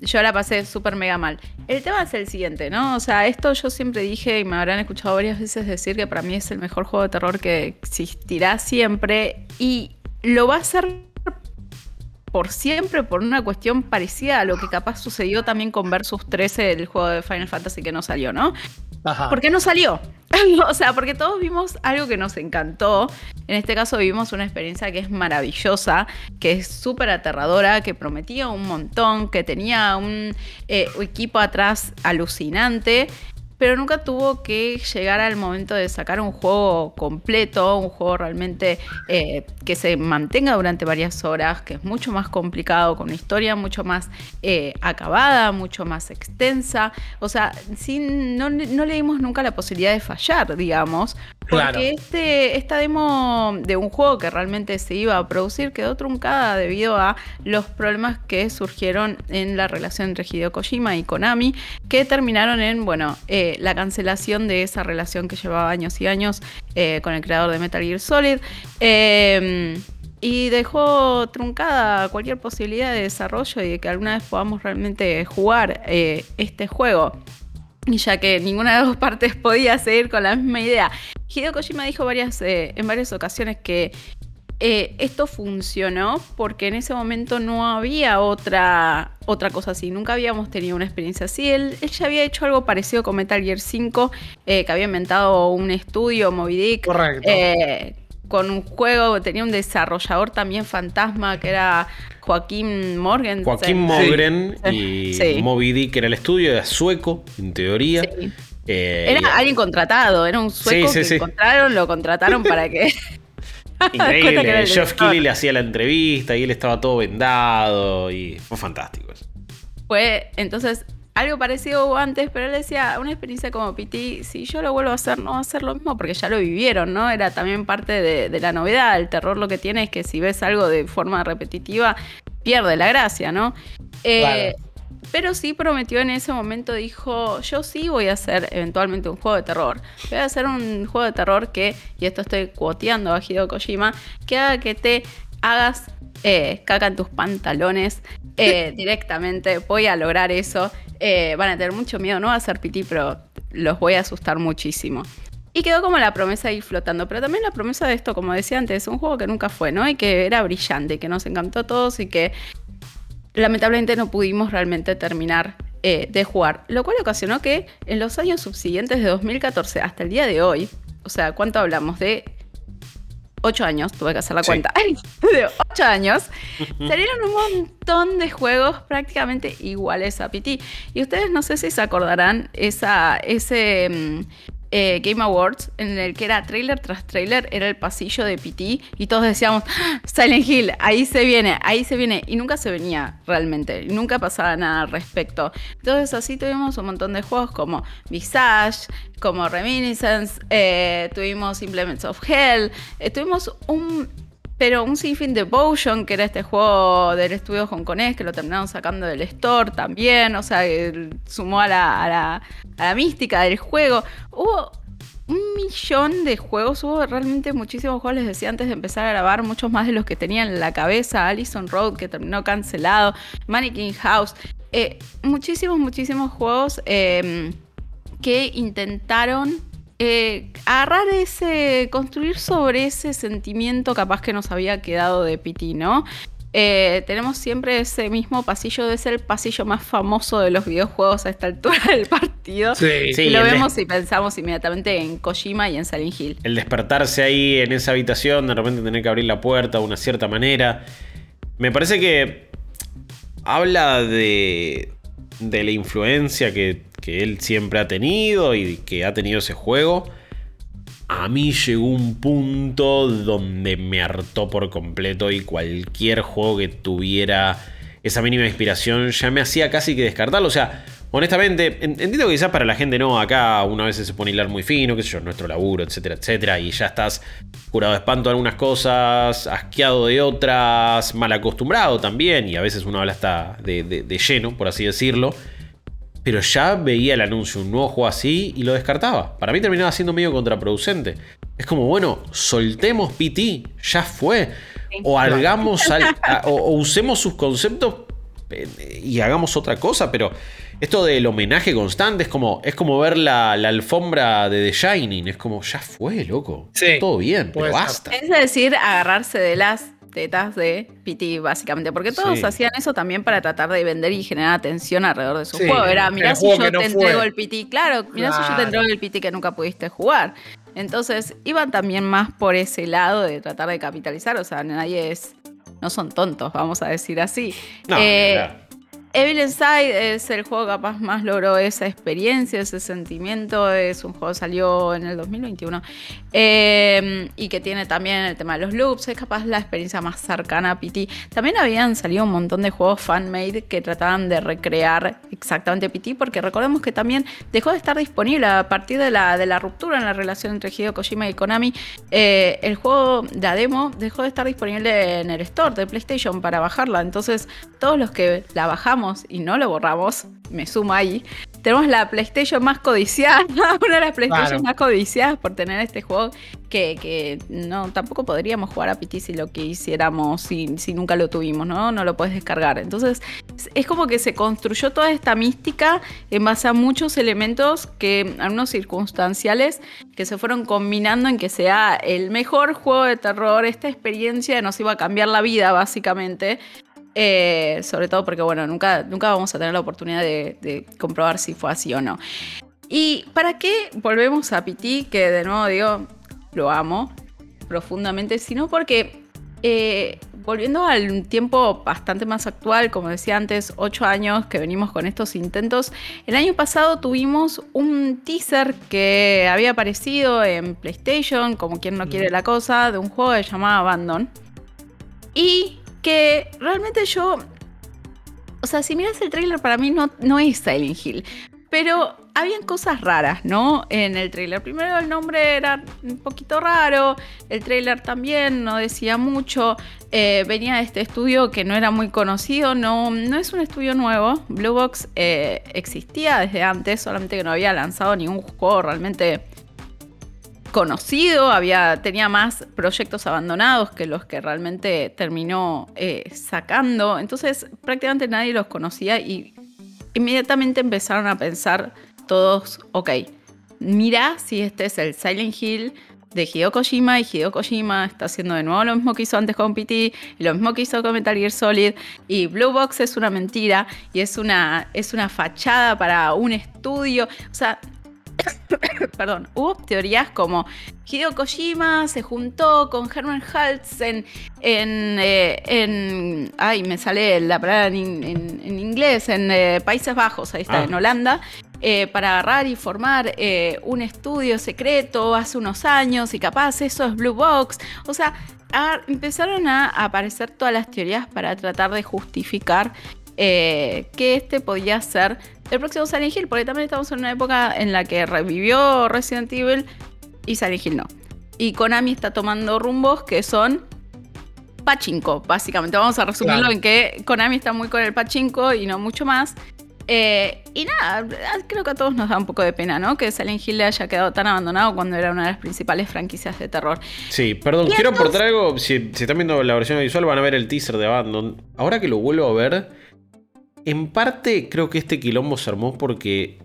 Yo la pasé súper mega mal. El tema es el siguiente, ¿no? O sea, esto yo siempre dije y me habrán escuchado varias veces decir que para mí es el mejor juego de terror que existirá siempre y lo va a ser por siempre por una cuestión parecida a lo que capaz sucedió también con Versus 13, el juego de Final Fantasy que no salió, ¿no? Ajá. ¿Por qué no salió? o sea, porque todos vimos algo que nos encantó. En este caso vivimos una experiencia que es maravillosa, que es súper aterradora, que prometía un montón, que tenía un eh, equipo atrás alucinante. Pero nunca tuvo que llegar al momento de sacar un juego completo, un juego realmente eh, que se mantenga durante varias horas, que es mucho más complicado, con una historia mucho más eh, acabada, mucho más extensa. O sea, sin, no, no le dimos nunca la posibilidad de fallar, digamos, porque este, esta demo de un juego que realmente se iba a producir quedó truncada debido a los problemas que surgieron en la relación entre Hideo Kojima y Konami, que terminaron en, bueno, eh, la cancelación de esa relación que llevaba años y años eh, con el creador de Metal Gear Solid. Em, y dejó truncada cualquier posibilidad de desarrollo y de que alguna vez podamos realmente jugar eh, este juego. Y ya que ninguna de las dos partes podía seguir con la misma idea. Hideo Kojima dijo varias, eh, en varias ocasiones que eh, esto funcionó porque en ese momento no había otra, otra cosa así. Nunca habíamos tenido una experiencia así. Él, ya había hecho algo parecido con Metal Gear 5, eh, que había inventado un estudio, Moby Dick. Correcto con un juego, tenía un desarrollador también fantasma que era Joaquín Morgan. Joaquín Morgan y Moby Dick era el estudio, era sueco, en teoría. Eh, era alguien contratado, era un sueco que encontraron, lo contrataron para que. Increíble, Geoff Keighley le hacía la entrevista y él estaba todo vendado y fue fantástico eso. Fue, entonces, algo parecido hubo antes, pero él decía, una experiencia como PT, si yo lo vuelvo a hacer, no va a ser lo mismo porque ya lo vivieron, ¿no? Era también parte de, la novedad. El terror lo que tiene es que si ves algo de forma repetitiva, pierde la gracia, ¿no? Eh, pero sí prometió en ese momento, dijo, yo sí voy a hacer eventualmente un juego de terror. Voy a hacer un juego de terror que, y esto estoy cuoteando a Hideo Kojima, que haga que te hagas eh, caca en tus pantalones eh, directamente. Voy a lograr eso. Eh, van a tener mucho miedo, no va a ser piti, pero los voy a asustar muchísimo. Y quedó como la promesa ahí flotando, pero también la promesa de esto, como decía antes, un juego que nunca fue, ¿no? Y que era brillante, que nos encantó a todos y que lamentablemente no pudimos realmente terminar eh, de jugar. Lo cual ocasionó que en los años subsiguientes de 2014 hasta el día de hoy, o sea, ¿cuánto hablamos? De 8 años, tuve que hacer la cuenta, de 8 años, salieron un montón de juegos prácticamente iguales a PT. Y ustedes no sé si se acordarán esa, ese mm, eh, Game Awards en el que era trailer tras trailer, era el pasillo de PT y todos decíamos, ah, Silent Hill, ahí se viene, ahí se viene. Y nunca se venía realmente, nunca pasaba nada al respecto. Entonces así tuvimos un montón de juegos como Visage, como Reminiscence, eh, tuvimos Implements of Hell, eh, tuvimos un pero un sinfín Devotion, que era este juego del estudio hongkonés, que lo terminaron sacando del store también, o sea, sumó a la, a la, mística del juego. Hubo un millón de juegos, hubo realmente muchísimos juegos, les decía antes de empezar a grabar, muchos más de los que tenía en la cabeza, Allison Road, que terminó cancelado, Mannequin House, eh, muchísimos, muchísimos juegos eh, que intentaron eh, agarrar ese, construir sobre ese sentimiento capaz que nos había quedado de Piti, ¿no? Eh, tenemos siempre ese mismo pasillo, debe ser el pasillo más famoso de los videojuegos a esta altura del partido. Sí, y lo vemos y pensamos inmediatamente en Kojima y en Silent Hill. El despertarse ahí en esa habitación, de repente tener que abrir la puerta de una cierta manera. Me parece que habla de, de la influencia que que él siempre ha tenido y que ha tenido ese juego, a mí llegó un punto donde me hartó por completo y cualquier juego que tuviera esa mínima inspiración ya me hacía casi que descartarlo. O sea, honestamente, entiendo que quizás para la gente no, acá una vez se pone hilar muy fino, qué sé yo, nuestro laburo, etcétera, etcétera, y ya estás curado de espanto de algunas cosas, asqueado de otras, mal acostumbrado también, y a veces uno habla hasta de lleno, por así decirlo pero ya veía el anuncio, un nuevo juego así y lo descartaba. Para mí terminaba siendo medio contraproducente. Es como, bueno, soltemos PT, ya fue. O hagamos o, usemos sus conceptos eh, y hagamos otra cosa, pero esto del homenaje constante es como, es como ver la, alfombra de The Shining. Es como, ya fue, loco. Todo bien, pero basta. Es decir, agarrarse de las tetas de PT, básicamente. Porque todos hacían eso también para tratar de vender y generar atención alrededor de su juego. Era, mirá si yo te entrego el PT. Claro, mirá si yo te entrego el PT que nunca pudiste jugar. Entonces, iban también más por ese lado de tratar de capitalizar. O sea, nadie es. No son tontos, vamos a decir así. No, eh, Evil Inside es el juego que capaz más logró esa experiencia, ese sentimiento. Es un juego que salió en el 2021 eh, y que tiene también el tema de los loops. Es capaz la experiencia más cercana a PT. También habían salido un montón de juegos fan-made que trataban de recrear exactamente PT, porque recordemos que también dejó de estar disponible a partir de la, de ruptura en la relación entre Hideo Kojima y Konami. Eh, el juego, la demo, dejó de estar disponible en el store de PlayStation para bajarla. Entonces, todos los que la bajamos y no lo borramos, me sumo ahí. Tenemos la PlayStation más codiciada, una de las PlayStation más codiciadas por tener este juego que, no tampoco podríamos jugar a PT si lo que hiciéramos, si, si nunca lo tuvimos, ¿no? No lo puedes descargar. Entonces, es como que se construyó toda esta mística en base a muchos elementos que, algunos circunstanciales, que se fueron combinando en que sea el mejor juego de terror, esta experiencia nos iba a cambiar la vida, básicamente. Eh, sobre todo porque, bueno, nunca, nunca vamos a tener la oportunidad de, comprobar si fue así o no. ¿Y para qué volvemos a Piti? Que de nuevo digo, lo amo profundamente, sino porque eh, volviendo al tiempo bastante más actual, como decía antes, ocho años que venimos con estos intentos, el año pasado tuvimos un teaser que había aparecido en PlayStation, como quien no quiere la cosa, de un juego que se llamaba Abandon. Y realmente yo. O sea, si miras el trailer, para mí no, no es Silent Hill. Pero habían cosas raras, ¿no? En el trailer. Primero el nombre era un poquito raro. El trailer también no decía mucho. Eh, venía de este estudio que no era muy conocido. No, no es un estudio nuevo. Blue Box eh, existía desde antes, solamente que no había lanzado ningún juego realmente conocido, había, tenía más proyectos abandonados que los que realmente terminó eh, sacando. Entonces prácticamente nadie los conocía y inmediatamente empezaron a pensar todos, ok, mira si este es el Silent Hill de Hideo Kojima y Hideo Kojima está haciendo de nuevo lo mismo que hizo antes con PT y lo mismo que hizo con Metal Gear Solid y Blue Box es una mentira y es una, es una fachada para un estudio. O sea, perdón, hubo teorías como Hideo Kojima se juntó con Herman Haltz en, eh, en, ay, me sale la palabra en, inglés, en eh, Países Bajos, ahí está, ah. en Holanda, eh, para agarrar y formar un estudio secreto hace unos años y capaz eso es Blue Box. O sea, empezaron a aparecer todas las teorías para tratar de justificar que este podía ser el próximo Silent Hill, porque también estamos en una época en la que revivió Resident Evil y Silent Hill no. Y Konami está tomando rumbos que son pachinko, básicamente. Vamos a resumirlo en que Konami está muy con el pachinko y no mucho más. Eh, y nada, creo que a todos nos da un poco de pena, ¿no? Que Silent Hill le haya quedado tan abandonado cuando era una de las principales franquicias de terror. Sí, perdón, quiero aportar algo. Si, si, están viendo la versión visual, van a ver el teaser de Abandon. Ahora que lo vuelvo a ver, en parte creo que este quilombo se armó porque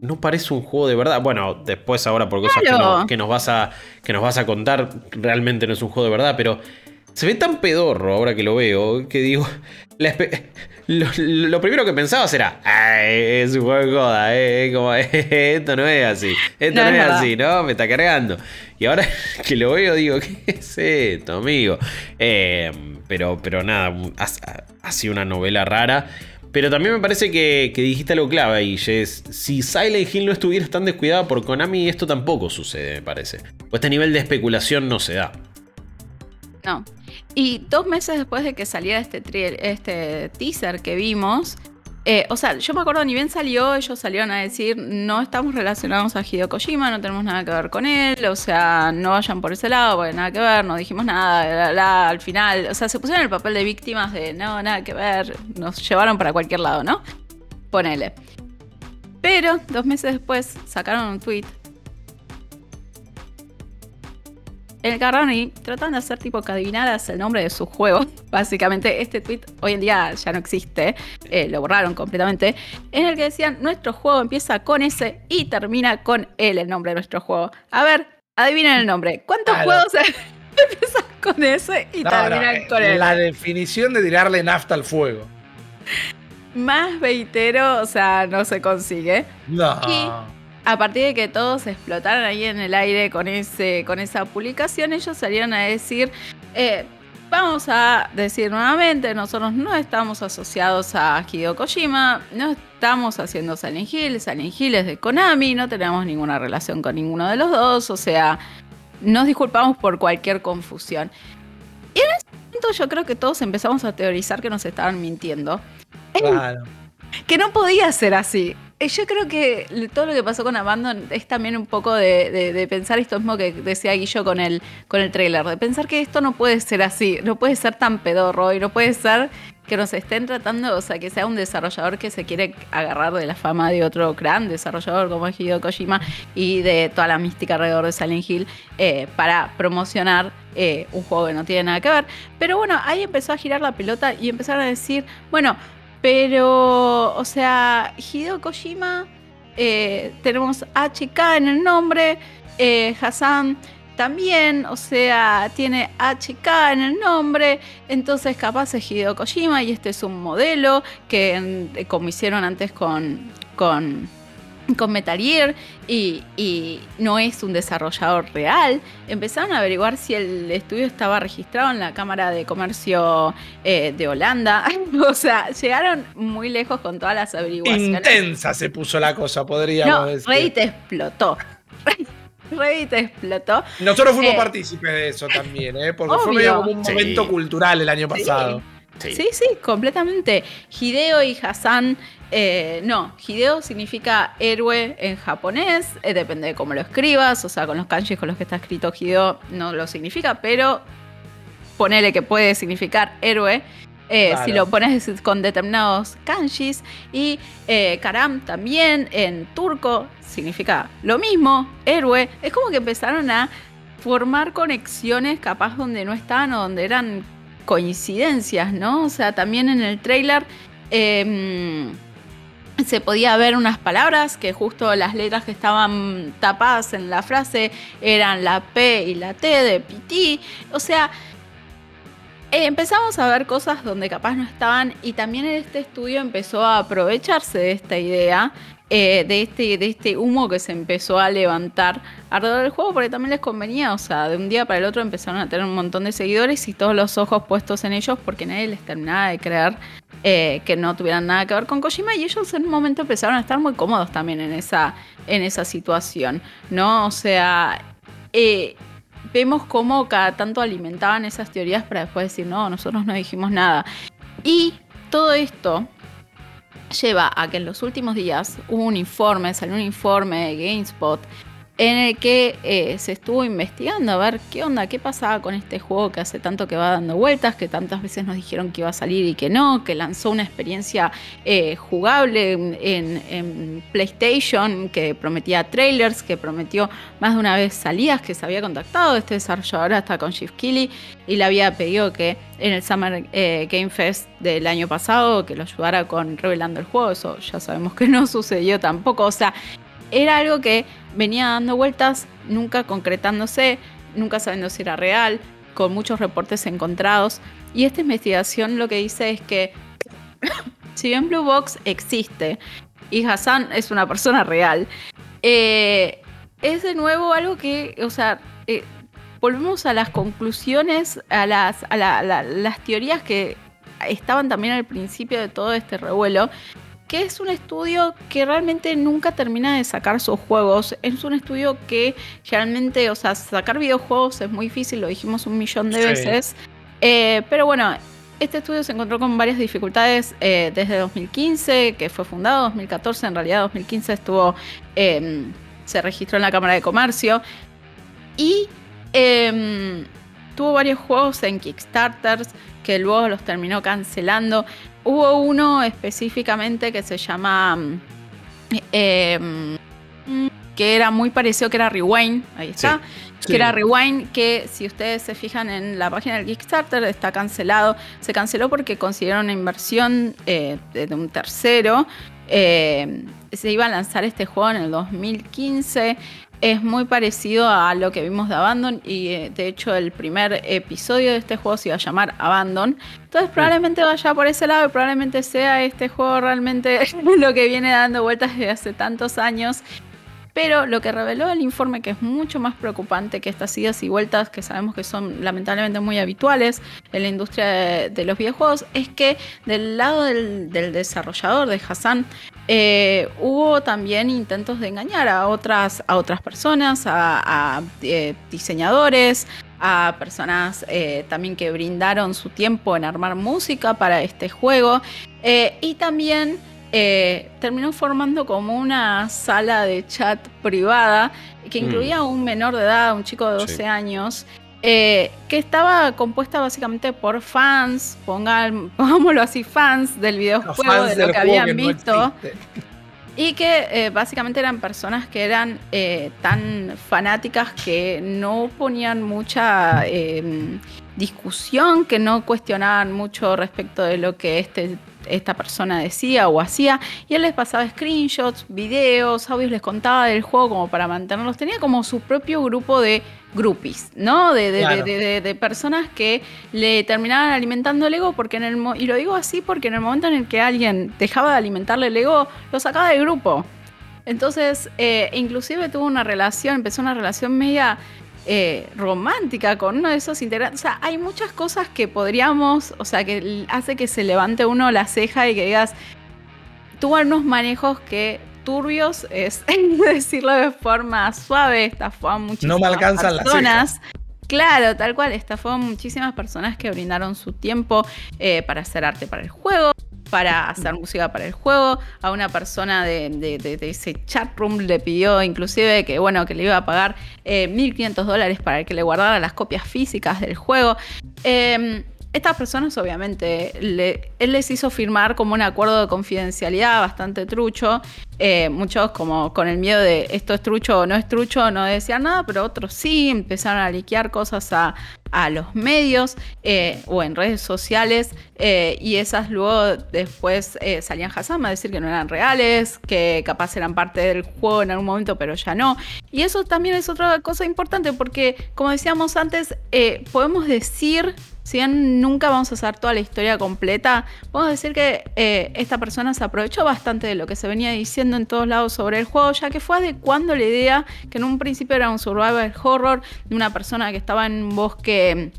no parece un juego de verdad. Bueno, después ahora por cosas que, nos vas a, que nos vas a contar, realmente no es un juego de verdad, pero se ve tan pedorro ahora que lo veo que digo, lo, primero que pensaba será, es un juego de joda, eh, como, esto no es así, esto no, es, así, ¿no? Me está cargando. Y ahora que lo veo digo, ¿qué es esto, amigo? Eh, pero, pero nada, ha sido una novela rara. Pero también me parece que, dijiste algo clave ahí, Jess. Si Silent Hill no estuviera tan descuidada por Konami, esto tampoco sucede, me parece. Pues este nivel de especulación no se da. No. Y dos meses después de que saliera este, este teaser que vimos, eh, o sea, yo me acuerdo, ni bien salió, ellos salieron a decir, no estamos relacionados a Hideo Kojima, no tenemos nada que ver con él, o sea, no vayan por ese lado, porque nada que ver, no dijimos nada, al final, o sea, se pusieron el papel de víctimas de, no, nada que ver, nos llevaron para cualquier lado, ¿no? Ponele. Pero dos meses después sacaron un tweet el Garrani tratan de hacer tipo que adivinaras el nombre de su juego. Básicamente, este tweet hoy en día ya no existe, eh, lo borraron completamente. En el que decían: Nuestro juego empieza con S y termina con L, el nombre de nuestro juego. A ver, adivinen el nombre. ¿Cuántos juegos empiezan con S y terminan con L? La definición de tirarle nafta al fuego. Más veitero, o sea, no se consigue. No a partir de que todos explotaron ahí en el aire con, ese, con esa publicación, ellos salieron a decir, eh, Vamos a decir nuevamente, nosotros no estamos asociados a Hideo Kojima, no estamos haciendo Silent Hill, Silent Hill es de Konami, no tenemos ninguna relación con ninguno de los dos, o sea, nos disculpamos por cualquier confusión. Y en ese momento yo creo que todos empezamos a teorizar que nos estaban mintiendo. Claro. Que no podía ser así. Eh, yo creo que todo lo que pasó con Abandon es también un poco de, pensar esto mismo que decía Guillo con el, con el trailer, de pensar que esto no puede ser así, no puede ser tan pedorro y no puede ser que nos estén tratando, o sea, que sea un desarrollador que se quiere agarrar de la fama de otro gran desarrollador como es Hideo Kojima y de toda la mística alrededor de Silent Hill eh, para promocionar eh, un juego que no tiene nada que ver. Pero bueno, ahí empezó a girar la pelota y empezaron a decir, bueno, pero, o sea, Hideo Kojima, eh, tenemos HK en el nombre, eh, Hassan también, o sea, tiene HK en el nombre, entonces capaz es Hideo y este es un modelo que como hicieron antes con, con con Metal Gear y, no es un desarrollador real, empezaron a averiguar si el estudio estaba registrado en la Cámara de Comercio eh, de Holanda. o sea, llegaron muy lejos con todas las averiguaciones. Intensa se puso la cosa, podríamos no, decir. Reddit explotó. Reddit explotó. Nosotros fuimos eh, partícipes de eso también, ¿eh? porque fue como un momento cultural el año pasado. Sí. sí, completamente. Hideo y Hassan eh, no, Hideo significa héroe en japonés, eh, depende de cómo lo escribas, o sea, con los kanjis con los que está escrito Hideo no lo significa, pero ponele que puede significar héroe. Eh, si lo pones con determinados kanjis y karam también en turco significa lo mismo, héroe. Es como que empezaron a formar conexiones capaz donde no estaban o donde eran coincidencias, ¿no? O sea, también en el trailer em, se podía ver unas palabras que justo las letras que estaban tapadas en la frase eran la P y la T de PT. O sea, eh, empezamos a ver cosas donde capaz no estaban y también este estudio empezó a aprovecharse de esta idea eh, de, este, de este humo que se empezó a levantar alrededor del juego, porque también les convenía, o sea, de un día para el otro empezaron a tener un montón de seguidores y todos los ojos puestos en ellos porque nadie les terminaba de creer eh, que no tuvieran nada que ver con Kojima y ellos en un momento empezaron a estar muy cómodos también en esa, en esa situación, ¿no? O sea, eh, vemos cómo cada tanto alimentaban esas teorías para después decir, no, nosotros no dijimos nada. Y todo esto lleva a que en los últimos días hubo un informe, salió un informe de GameSpot en el que eh, se estuvo investigando a ver qué onda, qué pasaba con este juego que hace tanto que va dando vueltas, que tantas veces nos dijeron que iba a salir y que no, que lanzó una experiencia eh, jugable en, PlayStation, que prometía trailers, que prometió más de una vez salidas, que se había contactado este desarrollador hasta con Shift Killy y le había pedido que en el Summer eh, Game Fest del año pasado que lo ayudara con revelando el juego, eso ya sabemos que no sucedió tampoco, o sea, era algo que venía dando vueltas, nunca concretándose, nunca sabiendo si era real, con muchos reportes encontrados. Y esta investigación lo que dice es que si bien Blue Box existe y Hassan es una persona real, eh, es de nuevo algo que, o sea, eh, volvemos a las conclusiones, a las, a las teorías que estaban también al principio de todo este revuelo, que es un estudio que realmente nunca termina de sacar sus juegos. Es un estudio que realmente, o sea, sacar videojuegos es muy difícil, lo dijimos un millón de veces. Eh, pero bueno, este estudio se encontró con varias dificultades eh, desde 2015, que fue fundado, 2014, en realidad 2015 estuvo, em, se registró en la Cámara de Comercio y em, tuvo varios juegos en Kickstarters que luego los terminó cancelando. Hubo uno específicamente que se llama. Em, que era muy parecido, que era Rewind, ahí está, que era Rewind, que si ustedes se fijan en la página del Kickstarter está cancelado, se canceló porque consiguieron una inversión eh, de un tercero, eh, se iba a lanzar este juego en el 2015 es muy parecido a lo que vimos de Abandon y eh, de hecho el primer episodio de este juego se iba a llamar Abandon. Entonces probablemente vaya por ese lado y probablemente sea este juego realmente lo que viene dando vueltas desde hace tantos años. Pero lo que reveló el informe, que es mucho más preocupante que estas idas y vueltas que sabemos que son lamentablemente muy habituales en la industria de, los videojuegos, es que del lado del, desarrollador, de Hassan, eh, hubo también intentos de engañar a otras, a otras personas, a, eh, diseñadores, a personas eh, también que brindaron su tiempo en armar música para este juego. Y también eh, terminó formando como una sala de chat privada que mm. incluía a un menor de edad, un chico de 12 años, eh, que estaba compuesta básicamente por fans, pongámoslo así, fans del videojuego, de lo que habían visto. y que eh, básicamente eran personas que eran tan fanáticas que no ponían mucha discusión, que no cuestionaban mucho respecto de lo que este esta persona decía o hacía, y él les pasaba screenshots, videos, audios, les contaba del juego como para mantenerlos. Tenía como su propio grupo de groupies, ¿no? De, de, personas que le terminaban alimentando el ego, porque en el y lo digo así porque en el momento en el que alguien dejaba de alimentarle el ego, lo sacaba del grupo. Entonces, eh, inclusive tuvo una relación, empezó una relación media eh, romántica con uno de esos integrantes. O sea, hay muchas cosas que podríamos, o sea, que hace que se levante uno la ceja y que digas, tuvo unos manejos que turbios es decirlo de forma suave, estafó a muchísimas no me alcanzan personas. Claro, tal cual, estafó a muchísimas personas que brindaron su tiempo eh, para hacer arte para el juego, para hacer música para el juego. A una persona de, de, ese chat room le pidió inclusive que, bueno, que le iba a pagar 1.500 eh, dólares para que le guardara las copias físicas del juego. Em, estas personas, obviamente, él les hizo firmar como un acuerdo de confidencialidad bastante trucho. Eh, muchos, como con el miedo de esto es trucho o no es trucho, no decían nada, pero otros sí empezaron a liquear cosas a, los medios eh, o en redes sociales. Eh, y esas luego después salían Hassan a decir que no eran reales, que capaz eran parte del juego en algún momento, pero ya no. Y eso también es otra cosa importante porque, como decíamos antes, podemos decir si bien nunca vamos a hacer toda la historia completa, podemos decir que eh, esta persona se aprovechó bastante de lo que se venía diciendo en todos lados sobre el juego, ya que fue adecuando la idea que en un principio era un survival horror de una persona que estaba en un bosque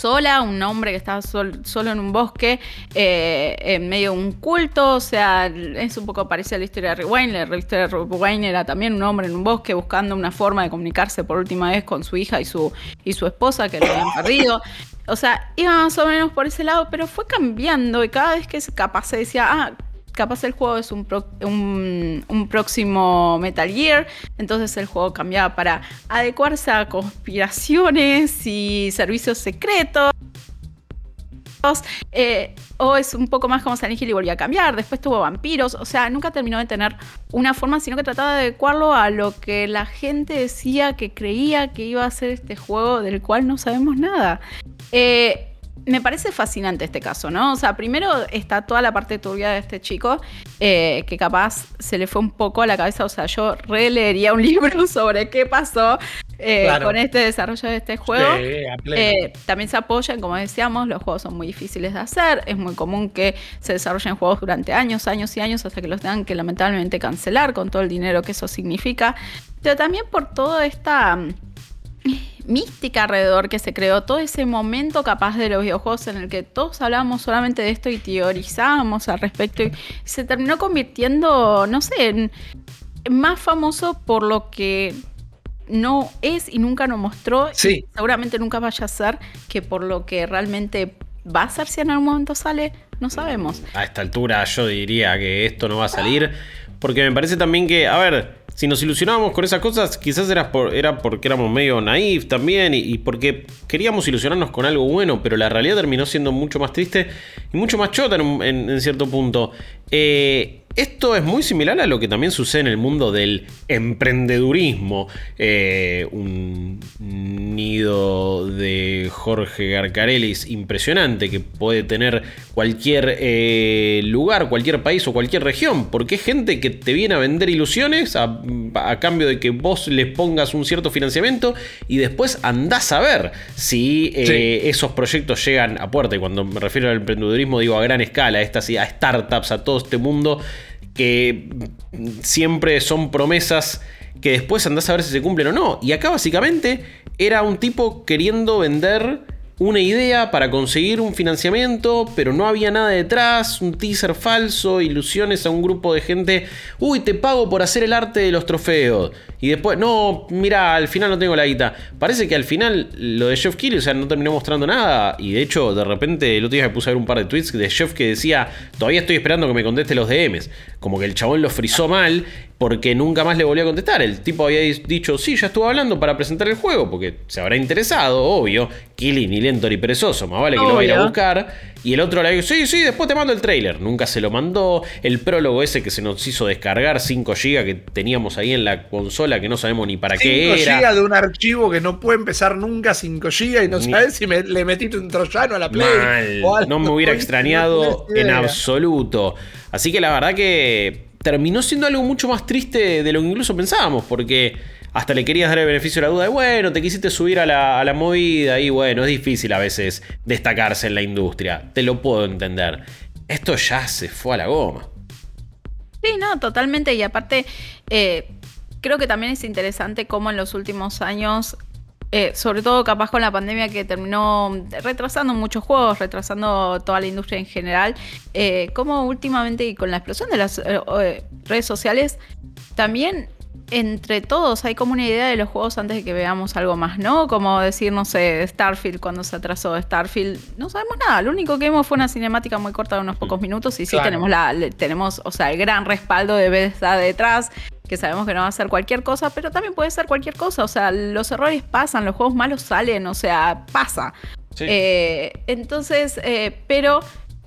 sola, un hombre que estaba solo en un bosque, eh, en medio de un culto, o sea, es un poco parecido a la historia de Rewind, la historia de Rewind era también un hombre en un bosque buscando una forma de comunicarse por última vez con su hija y su, y su esposa que lo habían perdido. O sea, iba más o menos por ese lado, pero fue cambiando y cada vez que capaz se decía, ah, capaz el juego es un, un, próximo Metal Gear, entonces el juego cambiaba para adecuarse a conspiraciones y servicios secretos. Eh, o es un poco más como Silent Hill y volvió a cambiar. Después tuvo vampiros. O sea, nunca terminó de tener una forma, sino que trataba de adecuarlo a lo que la gente decía que creía que iba a ser este juego del cual no sabemos nada. Eh, me parece fascinante este caso, ¿no? O sea, primero está toda la parte turbia de este chico, eh, que capaz se le fue un poco a la cabeza. O sea, yo releería un libro sobre qué pasó eh, con este desarrollo de este juego. Eh, también se apoyan, como decíamos, los juegos son muy difíciles de hacer. Es muy común que se desarrollen juegos durante años, años y años hasta que los tengan que lamentablemente cancelar con todo el dinero que eso significa. Pero también por toda esta mística alrededor que se creó, todo ese momento capaz de los videojuegos en el que todos hablábamos solamente de esto y teorizábamos al respecto y se terminó convirtiendo, no sé, en más famoso por lo que no es y nunca nos mostró sí. seguramente nunca vaya a ser que por lo que realmente va a ser si en algún momento sale, no sabemos. A esta altura yo diría que esto no va a salir porque me parece también que, a ver, si nos ilusionábamos con esas cosas, quizás era, por, era porque éramos medio naif también y, porque queríamos ilusionarnos con algo bueno, pero la realidad terminó siendo mucho más triste y mucho más chota en, en cierto punto. Eh, esto es muy similar a lo que también sucede en el mundo del emprendedurismo. Eh, un nido de Jorge Garcarelis impresionante que puede tener cualquier eh, lugar, cualquier país o cualquier región. Porque es gente que te viene a vender ilusiones a, cambio de que vos les pongas un cierto financiamiento y después andás a ver si eh, esos proyectos llegan a puerta. Y cuando me refiero al emprendedurismo digo a gran escala, a, estas, a startups, a todo este mundo que siempre son promesas que después andás a ver si se cumplen o no. Y acá básicamente era un tipo queriendo vender una idea para conseguir un financiamiento, pero no había nada detrás, un teaser falso, ilusiones a un grupo de gente, uy, te pago por hacer el arte de los trofeos. Y después, no, mira, al final no tengo la guita. Parece que al final lo de Jeff Keighley, o sea, no terminó mostrando nada. Y de hecho, de repente, el otro día me puse a ver un par de tweets de Jeff que decía, todavía estoy esperando que me conteste los DMs. Como que el chabón lo frizó mal porque nunca más le volvió a contestar. El tipo había dicho, sí, ya estuvo hablando para presentar el juego, porque se habrá interesado, obvio. Killy, ni lento ni perezoso, más vale que lo vaya a buscar. Y el otro le dijo, sí, sí, después te mando el trailer. Nunca se lo mandó. El prólogo ese que se nos hizo descargar 5 GB que teníamos ahí en la consola que no sabemos ni para qué era. 5 GB de un archivo que no puede empezar nunca 5 GB y no sabes si le metiste un troyano a la Play. no me hubiera extrañado en absoluto. Así que la verdad que terminó siendo algo mucho más triste de lo que incluso pensábamos, porque hasta le querías dar el beneficio de la duda de, bueno, te quisiste subir a la, movida y bueno, es difícil a veces destacarse en la industria, te lo puedo entender. Esto ya se fue a la goma. Sí, no, totalmente, y aparte... Eh, creo que también es interesante cómo en los últimos años eh, sobre todo capaz con la pandemia que terminó retrasando muchos juegos, retrasando toda la industria en general, eh, como últimamente y con la explosión de las redes sociales, también entre todos hay como una idea de los juegos antes de que veamos algo más, ¿no? Como decir, no sé, Starfield cuando se atrasó Starfield, no sabemos nada, lo único que vimos fue una cinemática muy corta de unos pocos mm. minutos y sí tenemos la tenemos, o sea, el gran respaldo de Bethesda detrás, que sabemos que no va a ser cualquier cosa, pero también puede ser cualquier cosa. O sea, los errores pasan, los juegos malos salen, o sea, pasa. Eh, entonces, eh, pero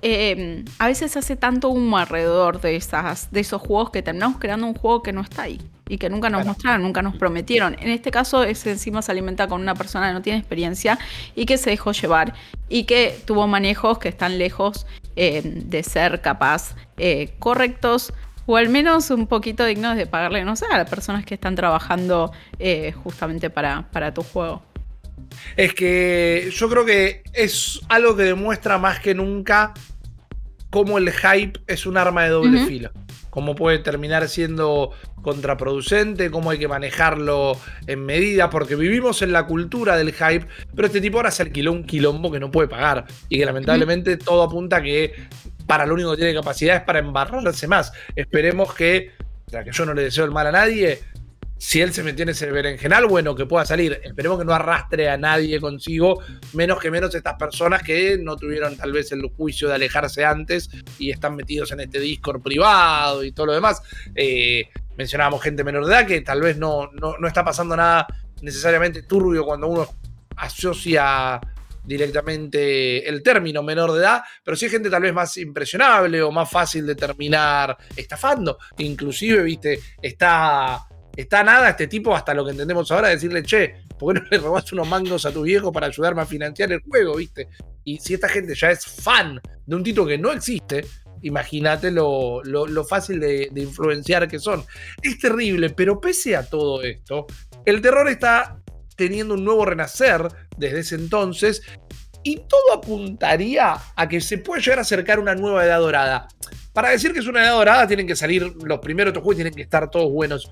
eh, a veces hace tanto humo alrededor de, esas, de esos juegos que terminamos creando un juego que no está ahí y que nunca nos mostraron, nunca nos prometieron. En este caso, es encima se alimenta con una persona que no tiene experiencia y que se dejó llevar y que tuvo manejos que están lejos de ser capaz correctos o al menos un poquito dignos de pagarle, no sé, a las personas que están trabajando eh, justamente para, para tu juego. Es que yo creo que es algo que demuestra más que nunca cómo el hype es un arma de doble filo. Cómo puede terminar siendo contraproducente, cómo hay que manejarlo en medida, porque vivimos en la cultura del hype, pero este tipo ahora se alquiló un quilombo que no puede pagar y que lamentablemente todo apunta a que para lo único que tiene capacidad es para embarrarse más. Esperemos que, ya que yo no le deseo el mal a nadie, si él se metió en ese berenjenal, bueno, que pueda salir. Esperemos que no arrastre a nadie consigo, menos que menos estas personas que no tuvieron tal vez el juicio de alejarse antes y están metidos en este Discord privado y todo lo demás. Eh, mencionábamos gente menor de edad que tal vez no, no, no está pasando nada necesariamente turbio cuando uno asocia directamente el término menor de edad, pero sí hay gente tal vez más impresionable o más fácil de terminar estafando. Inclusive, viste, está, está nada este tipo, hasta lo que entendemos ahora, decirle, che, ¿por qué no le robaste unos mangos a tu viejo para ayudarme a financiar el juego, viste? Y si esta gente ya es fan de un título que no existe, imagínate lo, fácil de, influenciar que son. Es terrible, pero pese a todo esto, el terror está teniendo un nuevo renacer desde ese entonces y todo apuntaría a que se puede llegar a acercar una nueva edad dorada. Para decir que es una edad dorada tienen que salir los primeros juegos, tienen que estar todos buenos.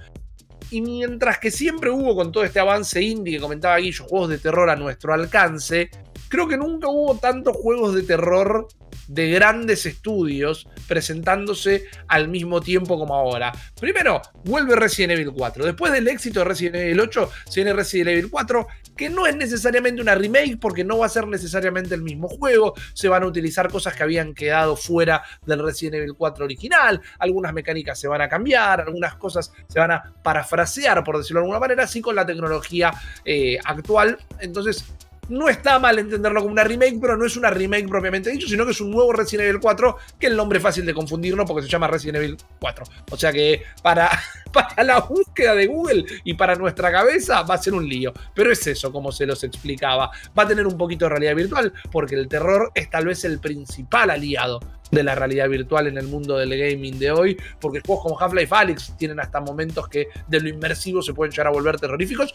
Y mientras que siempre hubo con todo este avance indie que comentaba Guillo, juegos de terror a nuestro alcance, creo que nunca hubo tantos juegos de terror de grandes estudios presentándose al mismo tiempo como ahora. Primero, vuelve Resident Evil 4. Después del éxito de Resident Evil 8, se viene Resident Evil 4, que no es necesariamente una remake porque no va a ser necesariamente el mismo juego. Se van a utilizar cosas que habían quedado fuera del Resident Evil 4 original. Algunas mecánicas se van a cambiar, algunas cosas se van a parafrasear, por decirlo de alguna manera, así con la tecnología eh, actual. Entonces, no está mal entenderlo como una remake, pero no es una remake propiamente dicho, sino que es un nuevo Resident Evil 4, que el nombre es fácil de confundirlo porque se llama Resident Evil 4. O sea que para, para la búsqueda de Google y para nuestra cabeza va a ser un lío. Pero es eso, como se los explicaba. Va a tener un poquito de realidad virtual, porque el terror es tal vez el principal aliado de la realidad virtual en el mundo del gaming de hoy, porque juegos como Half-Life Alyx tienen hasta momentos que de lo inmersivo se pueden llegar a volver terroríficos,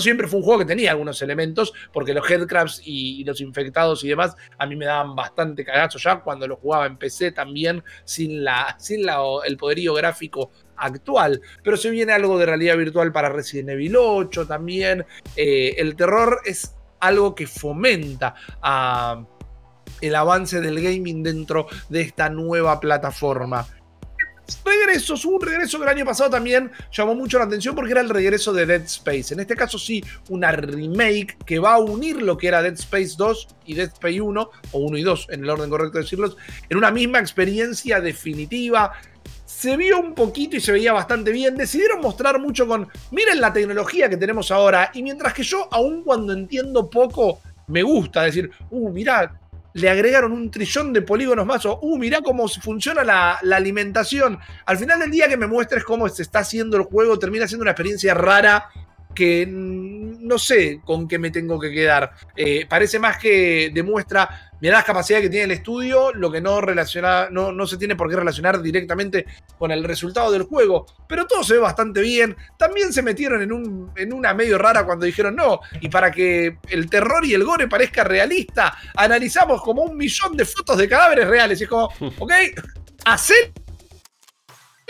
siempre fue un juego que tenía algunos elementos, porque los headcrabs y, los infectados y demás a mí me daban bastante cagazo ya cuando lo jugaba en PC también, sin, la, sin el poderío gráfico actual. Pero se viene algo de realidad virtual para Resident Evil 8 también. Eh, el terror es algo que fomenta a el avance del gaming dentro de esta nueva plataforma. Regresos, hubo un regreso que el año pasado también llamó mucho la atención porque era el regreso de Dead Space. En este caso sí, una remake que va a unir lo que era Dead Space 2 y Dead Space 1, o 1 y 2 en el orden correcto de decirlos, en una misma experiencia definitiva. Se vio un poquito y se veía bastante bien. Decidieron mostrar mucho con, miren la tecnología que tenemos ahora. Y mientras que yo, aun cuando entiendo poco, me gusta decir, uh, mirá, le agregaron un trillón de polígonos más, o, uh, mirá cómo funciona la, alimentación. Al final del día que me muestres cómo se está haciendo el juego, termina siendo una experiencia rara que no sé con qué me tengo que quedar. Eh, parece más que demuestra Mirá las capacidades que tiene el estudio, lo que no, relaciona, no, no se tiene por qué relacionar directamente con el resultado del juego. Pero todo se ve bastante bien. También se metieron en, un, en una medio rara cuando dijeron no. Y para que el terror y el gore parezca realista, analizamos como un millón de fotos de cadáveres reales. Y es como, ok,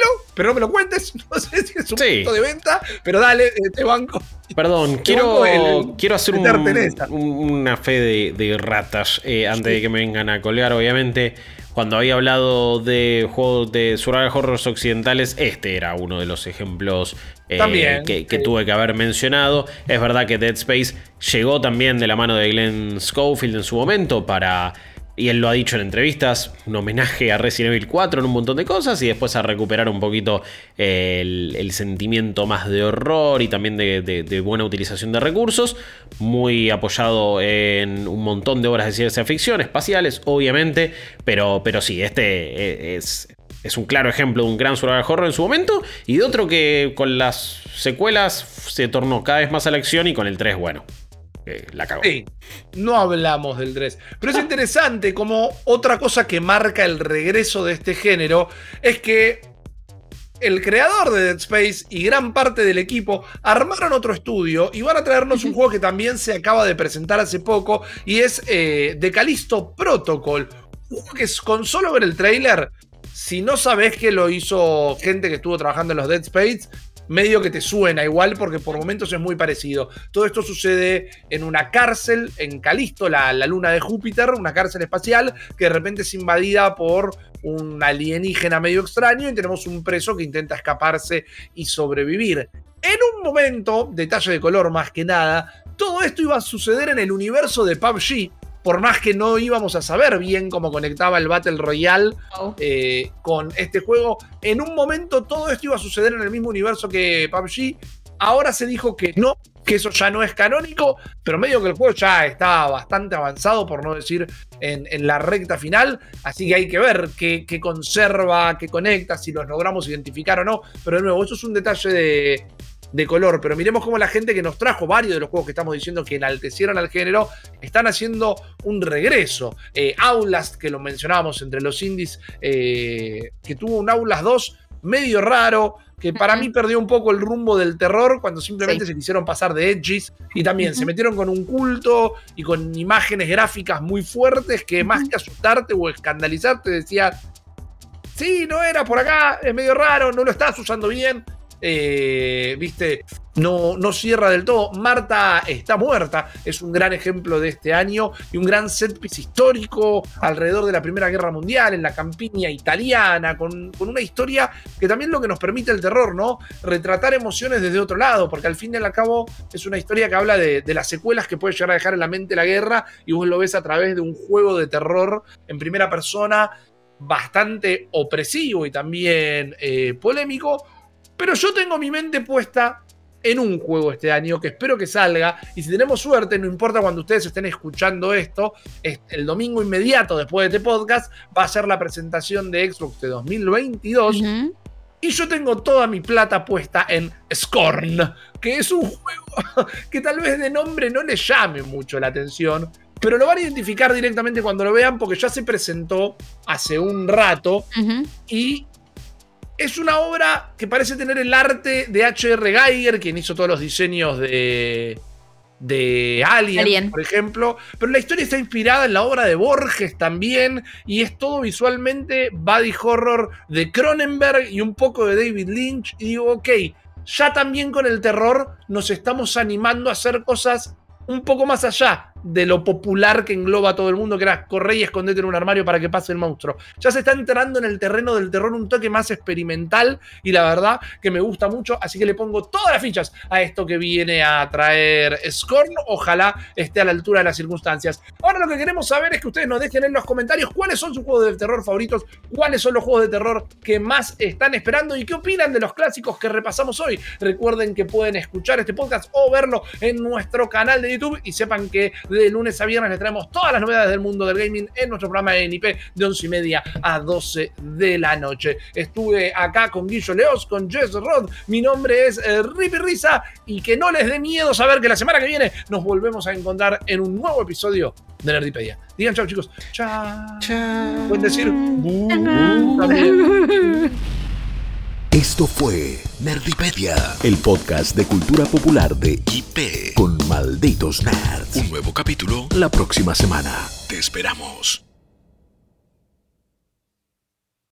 hacer pero no me lo cuentes. No sé si es un punto de venta, pero dale, eh, te banco. Perdón, quiero, quiero hacer una fe de, ratas eh, antes de que me vengan a colgar, obviamente. Cuando había hablado de juegos de survival horrors occidentales, este era uno de los ejemplos eh, que, tuve que haber mencionado. Es verdad que Dead Space llegó también de la mano de Glenn Schofield en su momento para y él lo ha dicho en entrevistas, un homenaje a Resident Evil 4 en un montón de cosas y después a recuperar un poquito el, sentimiento más de horror y también de, buena utilización de recursos, muy apoyado en un montón de obras de ciencia ficción, espaciales, obviamente, pero, pero sí, este es, es un claro ejemplo de un gran survival horror en su momento y de otro que con las secuelas se tornó cada vez más a la acción y con el 3, bueno, la cago. Sí, no hablamos del 3. Pero es interesante como otra cosa que marca el regreso de este género es que el creador de Dead Space y gran parte del equipo armaron otro estudio y van a traernos un juego que también se acaba de presentar hace poco y es eh, The Callisto Protocol. Un juego que es, con solo ver el trailer, si no sabes que lo hizo gente que estuvo trabajando en los Dead Space, medio que te suena igual porque por momentos es muy parecido. Todo esto sucede en una cárcel en Calisto, la, luna de Júpiter, una cárcel espacial que de repente es invadida por un alienígena medio extraño y tenemos un preso que intenta escaparse y sobrevivir. En un momento, detalle de color más que nada, todo esto iba a suceder en el universo de PUBG, por más que no íbamos a saber bien cómo conectaba el Battle Royale oh. eh, con este juego, en un momento todo esto iba a suceder en el mismo universo que PUBG. Ahora se dijo que no, que eso ya no es canónico, pero medio que el juego ya está bastante avanzado, por no decir en, la recta final, así que hay que ver qué, qué, conserva, qué conecta, si los logramos identificar o no, pero de nuevo, eso es un detalle de, de color. Pero miremos cómo la gente que nos trajo varios de los juegos que estamos diciendo que enaltecieron al género están haciendo un regreso. Eh, Aulas, que lo mencionábamos entre los indies, eh, que tuvo un Aulas 2 medio raro, que para mí perdió un poco el rumbo del terror cuando simplemente se quisieron pasar de edges y también se metieron con un culto y con imágenes gráficas muy fuertes que más que asustarte o escandalizarte decía, sí, no era por acá, es medio raro, no lo estás usando bien. Eh, viste, no, no cierra del todo. Marta está muerta, es un gran ejemplo de este año y un gran set piece histórico alrededor de la Primera Guerra Mundial, en la campiña italiana, con, una historia que también lo que nos permite el terror, ¿no? Retratar emociones desde otro lado, porque al fin y al cabo es una historia que habla de, las secuelas que puede llegar a dejar en la mente la guerra y vos lo ves a través de un juego de terror en primera persona bastante opresivo y también eh, polémico pero yo tengo mi mente puesta en un juego este año que espero que salga. Y si tenemos suerte, no importa cuando ustedes estén escuchando esto, el domingo inmediato después de este podcast va a ser la presentación de Xbox de 2022. Y yo tengo toda mi plata puesta en Scorn, que es un juego que tal vez de nombre no le llame mucho la atención, pero lo van a identificar directamente cuando lo vean porque ya se presentó hace un rato y es una obra que parece tener el arte de H.R. Geiger, quien hizo todos los diseños de, de Alien, por ejemplo, pero la historia está inspirada en la obra de Borges también, y es todo visualmente body horror de Cronenberg y un poco de David Lynch, y digo, ok, ya también con el terror nos estamos animando a hacer cosas un poco más allá de lo popular que engloba a todo el mundo, que era correr y esconderte en un armario para que pase el monstruo. Ya se está entrando en el terreno del terror un toque más experimental y la verdad que me gusta mucho, así que le pongo todas las fichas a esto que viene a traer Scorn. Ojalá esté a la altura de las circunstancias. Ahora lo que queremos saber es que ustedes nos dejen en los comentarios cuáles son sus juegos de terror favoritos, cuáles son los juegos de terror que más están esperando y qué opinan de los clásicos que repasamos hoy. Recuerden que pueden escuchar este podcast o verlo en nuestro canal de YouTube y sepan que de lunes a viernes les traemos todas las novedades del mundo del gaming en nuestro programa de NIP de 11 y media a 12 de la noche. Estuve acá con Guillo Leos, con Jess Rod. Mi nombre es eh, Risa y que no les dé miedo saber que la semana que viene nos volvemos a encontrar en un nuevo episodio de Nerdipedia. Digan chao, chicos. Chao. Chao. Pueden decir. Esto fue Nerdipedia, el podcast de cultura popular de IP con malditos nerds. Un nuevo capítulo la próxima semana. Te esperamos.